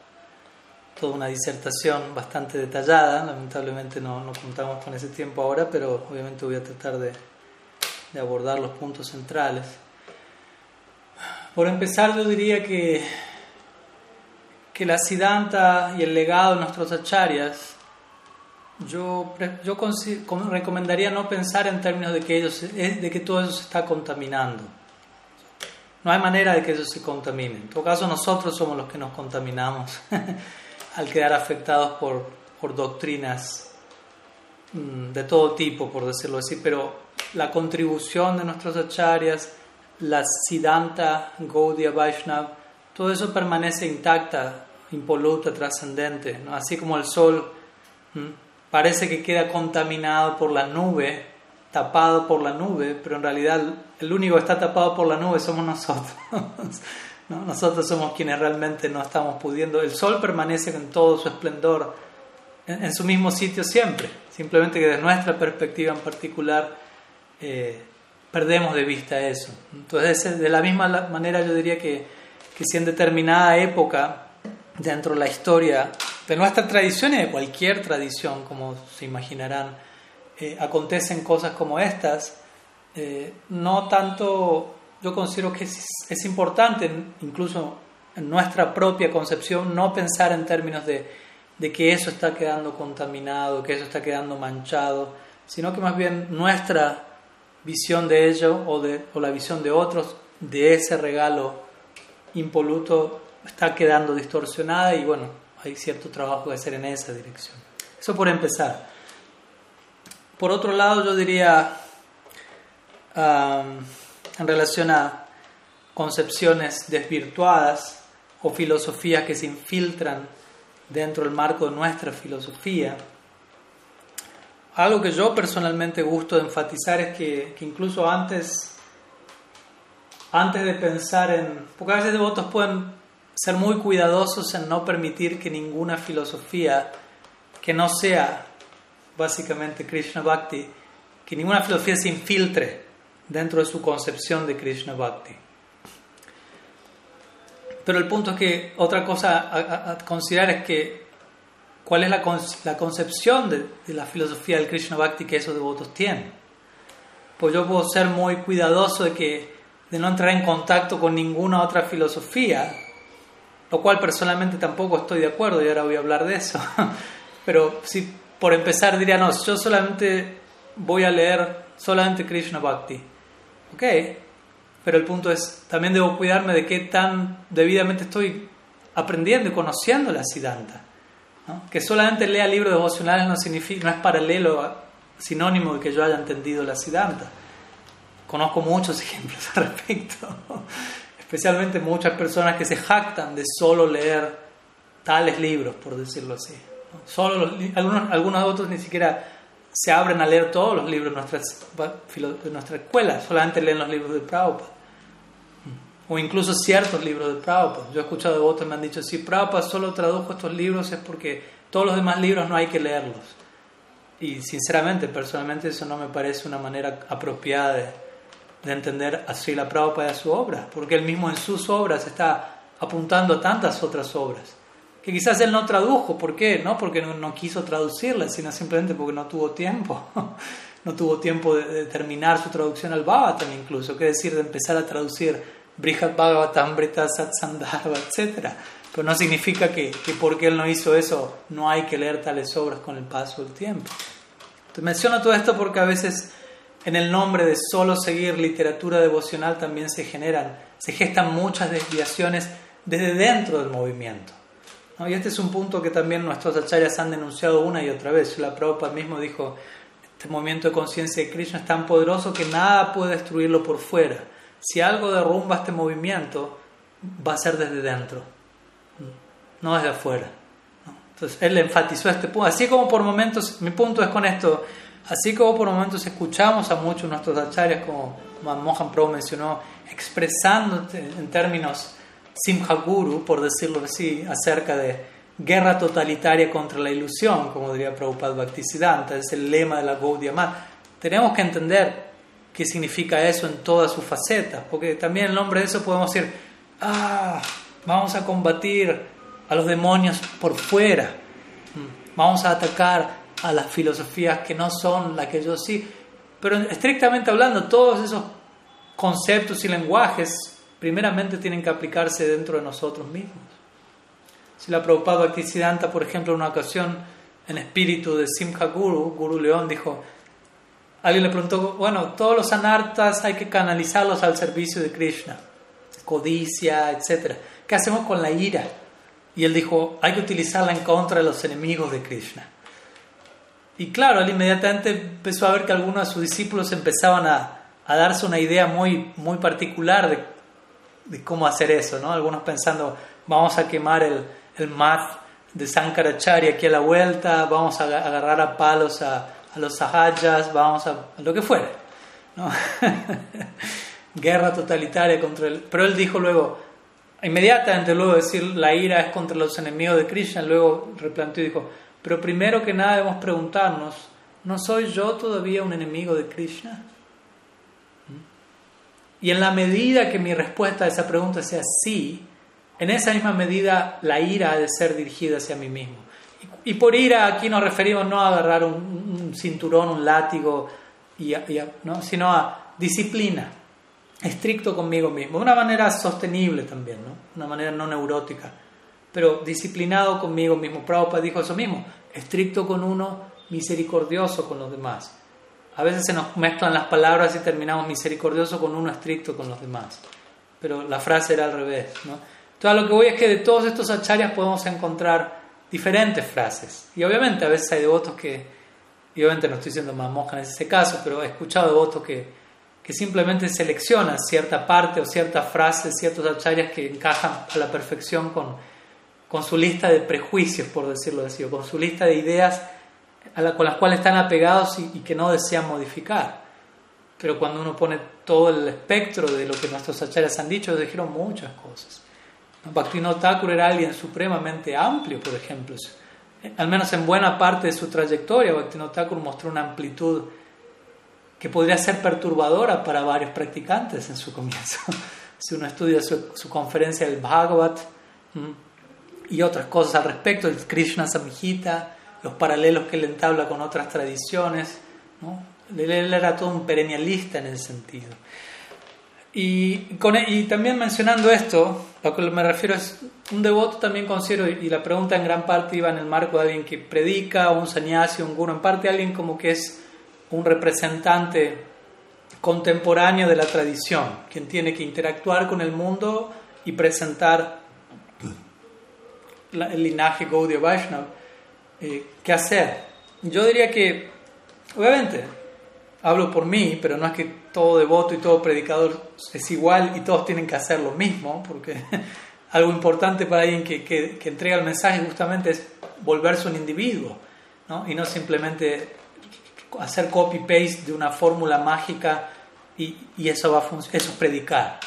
toda una disertación bastante detallada. Lamentablemente no, no, contamos con ese tiempo ahora, pero obviamente voy a tratar de, abordar los puntos centrales. Por empezar, yo diría que, que la Siddhanta y el legado de nuestros acharyas, yo, yo recomendaría no pensar en términos de que, ellos, de que todo eso se está contaminando. No hay manera de que eso se contamine. En todo caso, nosotros somos los que nos contaminamos. al quedar afectados por, por doctrinas mm, de todo tipo, por decirlo así, pero la contribución de nuestros acharyas, la Siddhanta, Gaudiya, Vaishnav, todo eso permanece intacta, impoluta, trascendente, ¿no? así como el sol parece que queda contaminado por la nube, tapado por la nube, pero en realidad el único que está tapado por la nube somos nosotros. Nosotros somos quienes realmente no estamos pudiendo. El sol permanece con todo su esplendor en, su mismo sitio siempre. Simplemente que desde nuestra perspectiva en particular eh, perdemos de vista eso. Entonces, de la misma manera yo diría que, que si en determinada época dentro de la historia de nuestra tradición y de cualquier tradición, como se imaginarán, eh, acontecen cosas como estas, eh, no tanto yo considero que es, importante, incluso en nuestra propia concepción, no pensar en términos de, de, que eso está quedando contaminado, que eso está quedando manchado, sino que más bien nuestra visión de ello o, de, o la visión de otros de ese regalo impoluto está quedando distorsionada y bueno, hay cierto trabajo que hacer en esa dirección. Eso por empezar. Por otro lado, yo diría en relación a concepciones desvirtuadas o filosofías que se infiltran dentro del marco de nuestra filosofía. Algo que yo personalmente gusto enfatizar es que, incluso antes, antes de pensar en... Porque a veces devotos pueden ser muy cuidadosos en no permitir que ninguna filosofía que no sea básicamente Krishna Bhakti, que ninguna filosofía se infiltre dentro de su concepción de Krishna Bhakti. Pero el punto es que otra cosa a, considerar es que cuál es la, la concepción de, de, la filosofía del Krishna Bhakti que esos devotos tienen. Pues yo puedo ser muy cuidadoso de, que, de no entrar en contacto con ninguna otra filosofía, lo cual personalmente tampoco estoy de acuerdo y ahora voy a hablar de eso. Pero si por empezar diría, no, yo solamente voy a leer solamente Krishna Bhakti Ok, pero el punto es, también debo cuidarme de qué tan debidamente estoy aprendiendo y conociendo la Siddhanta. Que solamente lea libros devocionales no, significa, no es paralelo, sinónimo de que yo haya entendido la Siddhanta. Conozco muchos ejemplos al respecto, especialmente muchas personas que se jactan de solo leer tales libros, por decirlo así. Solo algunos, algunos otros ni siquiera se abren a leer todos los libros de nuestra, escuela, solamente leen los libros de Prabhupada. O incluso ciertos libros de Prabhupada. Yo he escuchado de otros que me han dicho, si Prabhupada solo tradujo estos libros es porque todos los demás libros no hay que leerlos. Y sinceramente, personalmente, eso no me parece una manera apropiada de, de entender a Srila Prabhupada y su obra, porque él mismo en sus obras está apuntando a tantas otras obras que quizás él no tradujo. ¿Por qué? No porque no, quiso traducirla, sino simplemente porque no tuvo tiempo. no tuvo tiempo de, terminar su traducción al Bhagavatam incluso, qué decir de empezar a traducir Brihad Bhagavatam, Brita Satsandharva, etc. Pero no significa que, que porque él no hizo eso no hay que leer tales obras con el paso del tiempo. Te menciono todo esto porque a veces en el nombre de solo seguir literatura devocional también se generan, se gestan muchas desviaciones desde dentro del movimiento. Y este es un punto que también nuestros acharyas han denunciado una y otra vez. La Prabhupada mismo dijo, este movimiento de conciencia de Krishna es tan poderoso que nada puede destruirlo por fuera. Si algo derrumba este movimiento, va a ser desde dentro, no desde afuera. Entonces él enfatizó este punto. Así como por momentos, mi punto es con esto, así como por momentos escuchamos a muchos de nuestros acharyas, como Mohan Prabhu mencionó, expresando en términos Simha Guru, por decirlo así, acerca de guerra totalitaria contra la ilusión, como diría Prabhupada Bhaktisiddhanta, es el lema de la Gaudiya Tenemos que entender qué significa eso en todas sus facetas, porque también en nombre de eso podemos decir, ah, vamos a combatir a los demonios por fuera, mm, vamos a atacar a las filosofías que no son las que yo sí, pero estrictamente hablando, todos esos conceptos y lenguajes primeramente tienen que aplicarse dentro de nosotros mismos. Si la Prabhupada Bhaktisiddhanta, por ejemplo, en una ocasión, en espíritu de Simha Guru, Guru León dijo, alguien le preguntó, bueno, todos los anartas hay que canalizarlos al servicio de Krishna, codicia, etc. ¿Qué hacemos con la ira? Y él dijo, hay que utilizarla en contra de los enemigos de Krishna. Y claro, él inmediatamente empezó a ver que algunos de sus discípulos empezaban a, a darse una idea muy, muy particular de de cómo hacer eso, ¿no? Algunos pensando, vamos a quemar el, el mat de Sankaracharya aquí a la vuelta, vamos a agarrar a palos a, a los sahayas, vamos a, lo que fuera, ¿no? Guerra totalitaria contra él. Pero él dijo luego, inmediatamente luego decir la ira es contra los enemigos de Krishna, luego replanteó y dijo, pero primero que nada debemos preguntarnos, ¿no soy yo todavía un enemigo de Krishna? Y en la medida que mi respuesta a esa pregunta sea sí, en esa misma medida la ira ha de ser dirigida hacia mí mismo. Y, por ira aquí nos referimos no a agarrar un, cinturón, un látigo, y ¿no? sino a disciplina, estricto conmigo mismo, de una manera sostenible también, ¿no? una manera no neurótica, pero disciplinado conmigo mismo. Prabhupada dijo eso mismo, estricto con uno, misericordioso con los demás. A veces se nos mezclan las palabras y terminamos misericordioso con uno estricto con los demás. Pero la frase era al revés. ¿no? Entonces, lo que voy es que de todos estos acharyas podemos encontrar diferentes frases. Y obviamente a veces hay devotos que, y obviamente no estoy siendo más mosca en ese caso, pero he escuchado devotos que, que simplemente seleccionan cierta parte o cierta frase, ciertos acharyas que encajan a la perfección con, con su lista de prejuicios, por decirlo así, o con su lista de ideas con las cuales están apegados y, que no desean modificar. Pero cuando uno pone todo el espectro de lo que nuestros acharyas han dicho, dijeron muchas cosas. Bhaktivinoda Thakur era alguien supremamente amplio, por ejemplo. Al menos en buena parte de su trayectoria, Bhaktivinoda Thakur mostró una amplitud que podría ser perturbadora para varios practicantes en su comienzo. si uno estudia su, su conferencia del Bhagavat y otras cosas al respecto, el Krishna Samhita, los paralelos que él entabla con otras tradiciones. ¿no? Él era todo un perennialista en ese sentido. Y, con, e, y también mencionando esto, lo que me refiero es, un devoto también considero, y la pregunta en gran parte iba en el marco de alguien que predica, un sannyasi, un guru, en parte alguien como que es un representante contemporáneo de la tradición, quien tiene que interactuar con el mundo y presentar el linaje Gaudiya Vaishnava. Eh, qué hacer. Yo diría que, obviamente, hablo por mí, pero no es que todo devoto y todo predicador es igual y todos tienen que hacer lo mismo, porque algo importante para alguien que, que, entrega el mensaje justamente es volverse un individuo, ¿no? y no simplemente hacer copy-paste de una fórmula mágica y, y eso, va a eso es predicar.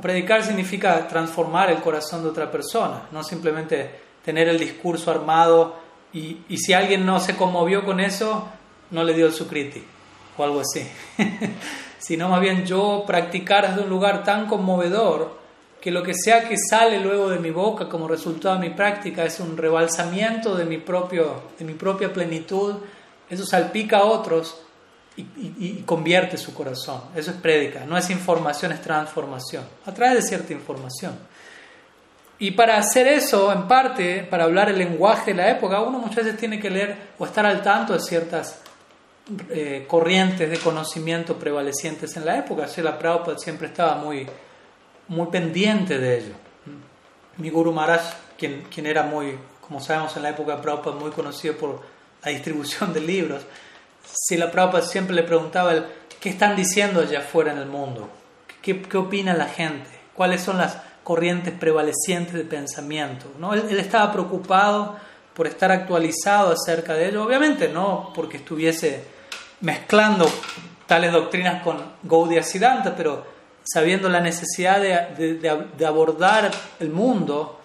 predicar significa transformar el corazón de otra persona, no simplemente tener el discurso armado y, si alguien no se conmovió con eso, no le dio el sukriti o algo así. Sino más bien yo practicar desde un lugar tan conmovedor que lo que sea que sale luego de mi boca como resultado de mi práctica es un rebalsamiento de mi, propio, de mi propia plenitud, eso salpica a otros y, y, convierte su corazón. Eso es prédica, no es información, es transformación, a través de cierta información. Y para hacer eso, en parte, para hablar el lenguaje de la época, uno muchas veces tiene que leer o estar al tanto de ciertas eh, corrientes de conocimiento prevalecientes en la época. Así la Prabhupada siempre estaba muy, muy pendiente de ello. Mi Guru Maharaj, quien, quien era muy, como sabemos en la época de muy conocido por la distribución de libros, si la Prabhupada siempre le preguntaba qué están diciendo allá afuera en el mundo, qué, qué opina la gente, cuáles son las corrientes prevalecientes de pensamiento. ¿no? Él, estaba preocupado por estar actualizado acerca de ello, obviamente no porque estuviese mezclando tales doctrinas con Gaudiya Siddhanta, pero sabiendo la necesidad de, de, abordar el mundo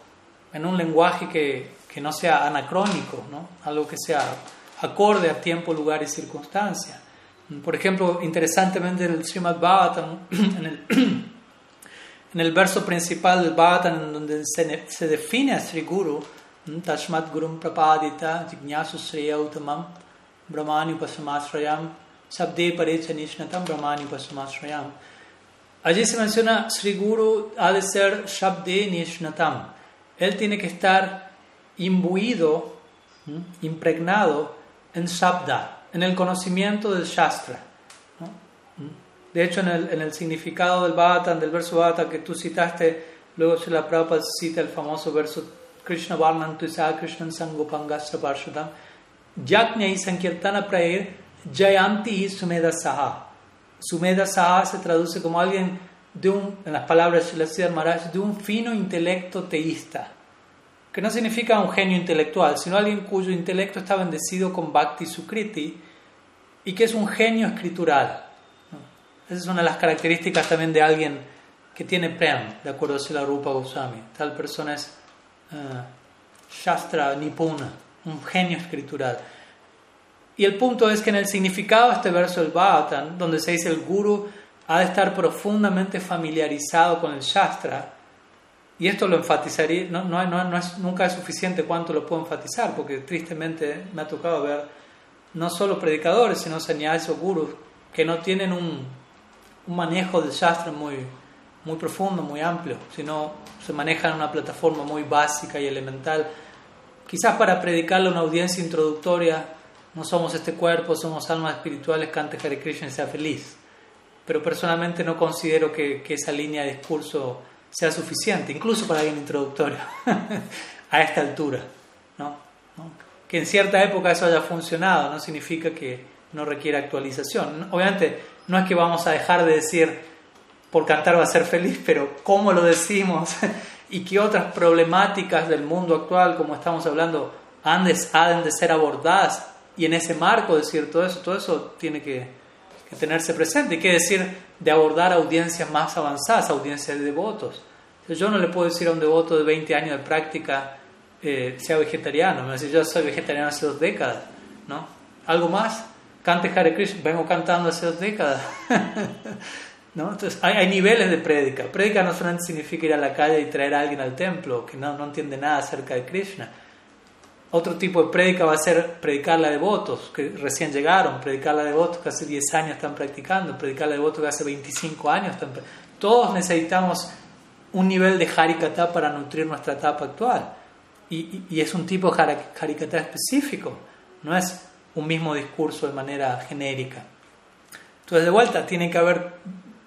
en un lenguaje que, que, no sea anacrónico, ¿no? algo que sea acorde a tiempo, lugar y circunstancia. Por ejemplo, interesantemente el Srimad Bhagavatam, en el en el verso principal del Bhagavatam, donde se, define a Sri Guru, Tashmat Gurum Prapadita, Jignasu Sriya Uttamam, Brahmani Upasamasrayam, Sabde Parecha Nishnatam, Brahmani Upasamasrayam. Allí se menciona Sri Guru ha de ser Shabde Nishnatam. Él tiene que estar imbuido, impregnado en Shabda, en el conocimiento del Shastra. De hecho, en el, significado del Bhattan, del verso Bhattan que tú citaste, luego se la Prabhupada cita el famoso verso Krishna Varnan Tuisa Krishna Sangopangastra Parshudam Yajna y Sankirtana Prayer Jayanti y Sumeda Saha. Sumeda Saha se traduce como alguien de un, en las palabras de Sri Maharaj, de un fino intelecto teísta. Que no significa un genio intelectual, sino alguien cuyo intelecto está bendecido con Bhakti Sukriti y que es un genio escritural. Esa es una de las características también de alguien que tiene prem, de acuerdo a la Rupa Goswami. Tal persona es uh, Shastra Nipuna, un genio escritural. Y el punto es que en el significado de este verso del Bhagavatam, donde se dice el Guru ha de estar profundamente familiarizado con el Shastra, y esto lo enfatizaría, no, no, no, es, nunca es suficiente cuánto lo puedo enfatizar, porque tristemente me ha tocado ver no solo predicadores, sino señales o gurus que no tienen un, un manejo del Shastra muy, muy profundo, muy amplio, sino se maneja en una plataforma muy básica y elemental. Quizás para predicarle a una audiencia introductoria, no somos este cuerpo, somos almas espirituales, cante Hare Krishna y sea feliz. Pero personalmente no considero que, que esa línea de discurso sea suficiente, incluso para alguien introductorio, a esta altura. ¿no? Que en cierta época eso haya funcionado no significa que no requiera actualización. Obviamente, no es que vamos a dejar de decir por cantar va a ser feliz, pero cómo lo decimos y qué otras problemáticas del mundo actual, como estamos hablando, han de, de ser abordadas y en ese marco decir todo eso, todo eso tiene que, tenerse presente. Y qué decir de abordar audiencias más avanzadas, audiencias de devotos. Yo no le puedo decir a un devoto de 20 años de práctica eh, sea vegetariano, me dice yo soy vegetariano hace dos décadas, ¿no? ¿Algo más? Cante Hare Krishna, vengo cantando hace dos décadas. ¿No? Entonces, hay, niveles de prédica. Prédica no solamente significa ir a la calle y traer a alguien al templo que no, no entiende nada acerca de Krishna. Otro tipo de prédica va a ser predicarla a devotos que recién llegaron, predicarla a devotos que hace 10 años están practicando, predicarla a devotos que hace 25 años están Todos necesitamos un nivel de Harikata para nutrir nuestra etapa actual. Y, y, es un tipo de Harikata específico. No es un mismo discurso de manera genérica. Entonces, de vuelta, tiene que haber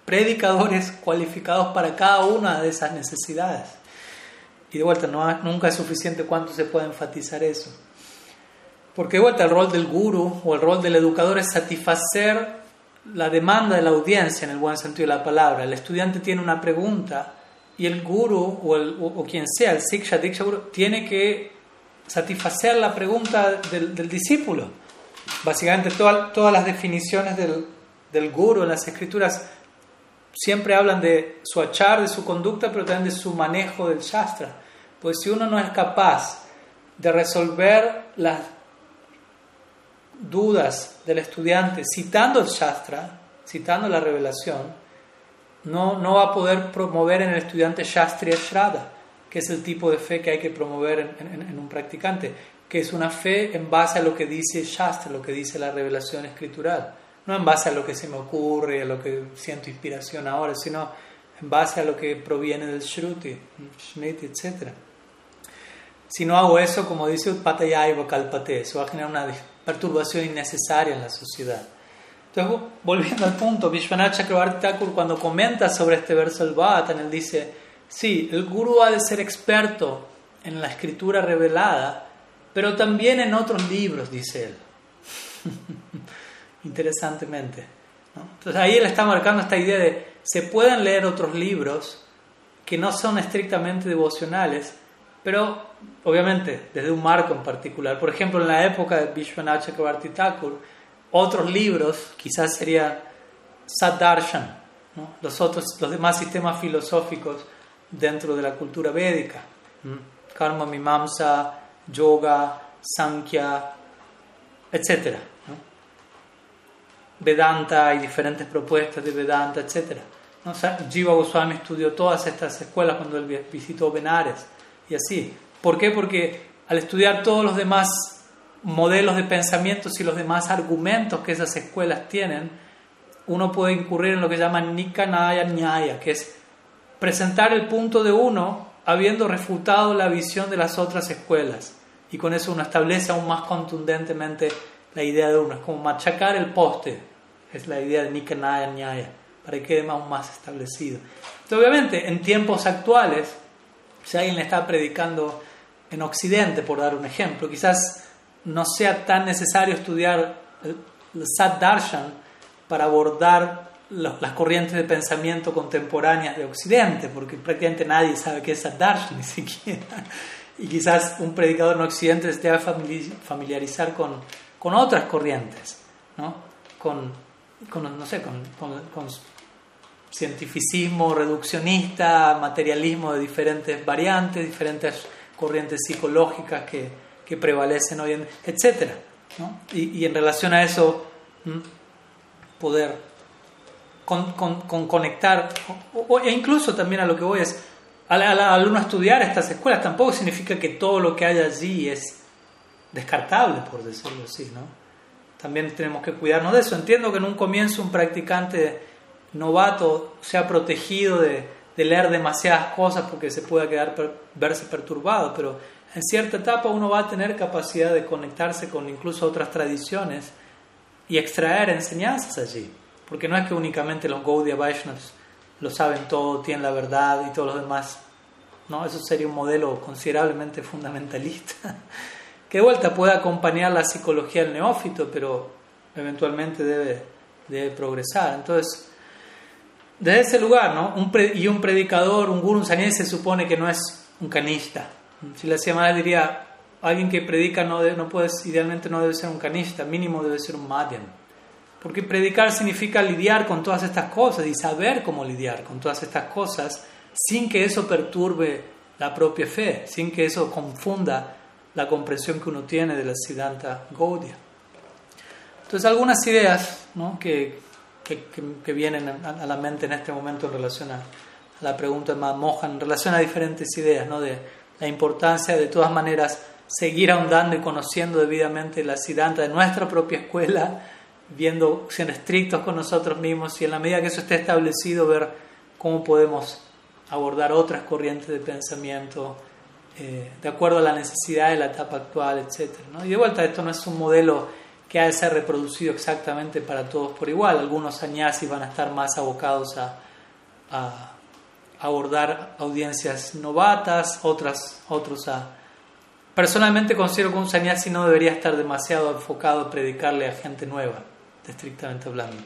predicadores cualificados para cada una de esas necesidades. Y de vuelta, nunca es suficiente cuánto se puede enfatizar eso. Porque de vuelta, el rol del guru o el rol del educador es satisfacer la demanda de la audiencia en el buen sentido de la palabra. El estudiante tiene una pregunta y el guru o, quien sea, el siksha, diksha guru, tiene que satisfacer la pregunta del discípulo. Básicamente todas las definiciones del, del guru en las escrituras siempre hablan de su achar, de su conducta, pero también de su manejo del shastra. Pues si uno no es capaz de resolver las dudas del estudiante citando el shastra, citando la revelación, no, no va a poder promover en el estudiante shastriya shraddha, que es el tipo de fe que hay que promover en un practicante que es una fe en base a lo que dice Shastra, lo que dice la revelación escritural. No en base a lo que se me ocurre, a lo que siento inspiración ahora, sino en base a lo que proviene del Shruti, Smriti, etc. Si no hago eso, como dice Patayaiva Kalpate, eso va a generar una perturbación innecesaria en la sociedad. Entonces, volviendo al punto, Vishwanath Chakrabarti Thakur cuando comenta sobre este verso del Bhatan, él dice, sí, el guru ha de ser experto en la escritura revelada, pero también en otros libros, dice él. Interesantemente. Entonces ahí él está marcando esta idea de se pueden leer otros libros que no son estrictamente devocionales, pero obviamente desde un marco en particular. Por ejemplo, en la época de Vishwanath Chakrabarti Thakur, otros libros quizás sería Saddarshan, los, otros, los demás sistemas filosóficos dentro de la cultura védica, Karma Mimamsa, Yoga, Sankhya, etc. Vedanta y diferentes propuestas de Vedanta, etc. ¿no? Jiva Goswami estudió todas estas escuelas cuando él visitó Benares y así. ¿Por qué? Porque al estudiar todos los demás modelos de pensamientos y los demás argumentos que esas escuelas tienen, uno puede incurrir en lo que llaman Nikanaya Nyaya, que es presentar el punto de uno habiendo refutado la visión de las otras escuelas. Y con eso uno establece aún más contundentemente la idea de uno. Es como machacar el poste, es la idea de Nikanaya Nyaya, para que quede aún más establecido. Entonces, obviamente, en tiempos actuales, si alguien le está predicando en Occidente, por dar un ejemplo, quizás no sea tan necesario estudiar el Sat Darshan para abordar las corrientes de pensamiento contemporáneas de Occidente, porque prácticamente nadie sabe qué es Sat Darshan ni siquiera. Y quizás un predicador en Occidente se debe familiarizar con, con otras corrientes, ¿no? con, con no sé, con, con, cientificismo reduccionista, materialismo de diferentes variantes, diferentes corrientes psicológicas que, que prevalecen hoy en etcétera ¿no? y, y, en relación a eso poder con, con, conectar o, e incluso también a lo que voy es al, uno estudiar estas escuelas tampoco significa que todo lo que hay allí es descartable por decirlo así no también tenemos que cuidarnos de eso entiendo que en un comienzo un practicante novato sea protegido de, de leer demasiadas cosas porque se pueda quedar verse perturbado pero en cierta etapa uno va a tener capacidad de conectarse con incluso otras tradiciones y extraer enseñanzas allí. Porque no es que únicamente los Gaudiya Vaishnavas lo saben todo, tienen la verdad y todos los demás. No, eso sería un modelo considerablemente fundamentalista. Que de vuelta puede acompañar la psicología del neófito, pero eventualmente debe, debe progresar. Entonces, desde ese lugar, ¿no? Y un predicador, un guru, un se supone que no es un canista, si la semana diría, alguien que predica no, no puede, idealmente no debe ser un canista, mínimo debe ser un madhyam. Porque predicar significa lidiar con todas estas cosas y saber cómo lidiar con todas estas cosas sin que eso perturbe la propia fe, sin que eso confunda la comprensión que uno tiene de la Siddhanta Gaudiya. Entonces, algunas ideas ¿no? que, que, que, vienen a la mente en este momento en relación a, la pregunta de Mohan, en relación a diferentes ideas, ¿no? de la importancia de todas maneras seguir ahondando y conociendo debidamente la Siddhanta de nuestra propia escuela, viendo, siendo estrictos con nosotros mismos y en la medida que eso esté establecido, ver cómo podemos abordar otras corrientes de pensamiento eh, de acuerdo a la necesidad de la etapa actual, etc. Y de vuelta, esto no es un modelo que ha de ser reproducido exactamente para todos por igual. Algunos sannyasis van a estar más abocados a, a abordar audiencias novatas, otras, otros a... Personalmente considero que un sannyasi no debería estar demasiado enfocado a predicarle a gente nueva, estrictamente hablando.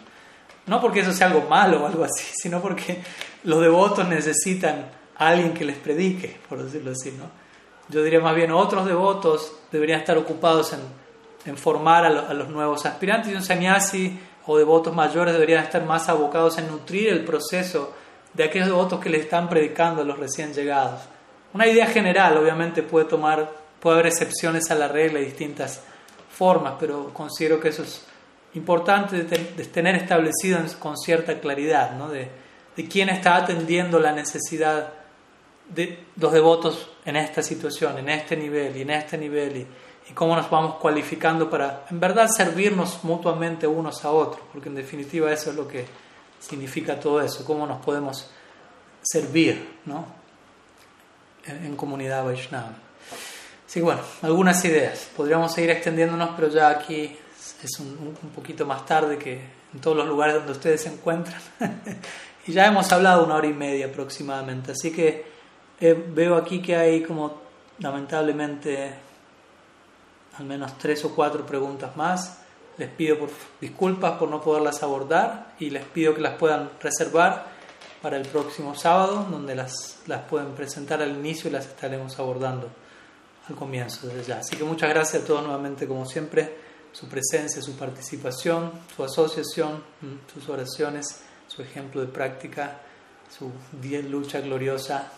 No porque eso sea algo malo o algo así, sino porque los devotos necesitan a alguien que les predique, por decirlo así, ¿no? Yo diría más bien, otros devotos deberían estar ocupados en, en formar a, los nuevos aspirantes y un sannyasi o devotos mayores deberían estar más abocados en nutrir el proceso de aquellos devotos que le están predicando a los recién llegados. Una idea general, obviamente, puede tomar, puede haber excepciones a la regla y distintas formas, pero considero que eso es importante de, tener establecido con cierta claridad, ¿no? de, de quién está atendiendo la necesidad de los devotos en esta situación, en este nivel y en este nivel, y, y cómo nos vamos cualificando para, en verdad, servirnos mutuamente unos a otros, porque en definitiva eso es lo que significa todo eso, cómo nos podemos servir ¿no? en, comunidad Vaishnava. Así que bueno, algunas ideas. Podríamos seguir extendiéndonos, pero ya aquí es un, un poquito más tarde que en todos los lugares donde ustedes se encuentran. y ya hemos hablado una hora y media aproximadamente. Así que eh, veo aquí que hay como lamentablemente al menos tres o cuatro preguntas más. Les pido por, disculpas por no poderlas abordar y les pido que las puedan reservar para el próximo sábado, donde las, las pueden presentar al inicio y las estaremos abordando al comienzo desde ya. Así que muchas gracias a todos nuevamente, como siempre, su presencia, su participación, su asociación, sus oraciones, su ejemplo de práctica, su lucha gloriosa.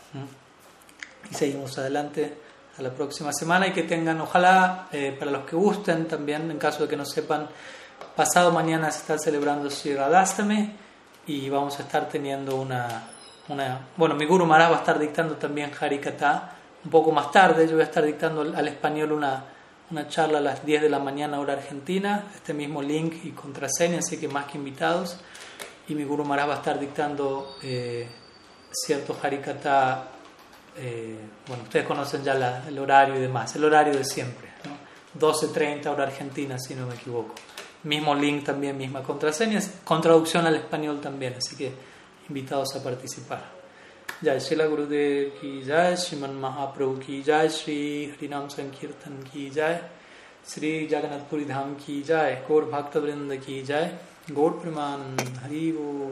Y seguimos adelante a la próxima semana y que tengan, ojalá, eh, para los que gusten también, en caso de que no sepan, pasado mañana se está celebrando Radhastami y vamos a estar teniendo una, una, bueno, mi Guru Maharaj va a estar dictando también Harikata un poco más tarde, yo voy a estar dictando al español una, una charla a las 10 de la mañana hora argentina, este mismo link y contraseña, así que más que invitados, y mi Guru Maharaj va a estar dictando eh, cierto Harikata eh, bueno, ustedes conocen ya el horario y demás, el horario de siempre, ¿no? 12.30 hora argentina, si no me equivoco. Mismo link también, misma contraseña, con traducción al español también, así que invitados a participar. Jai Shila Gurudev ki jai, Shiman Mahaprabhu ki jai, Sri Harinam Sankirtan ki jai, Sri Jagannath Puri Dham ki jai, Gaur Bhakta Vrinda ki jai, Gaur Praman Harivo.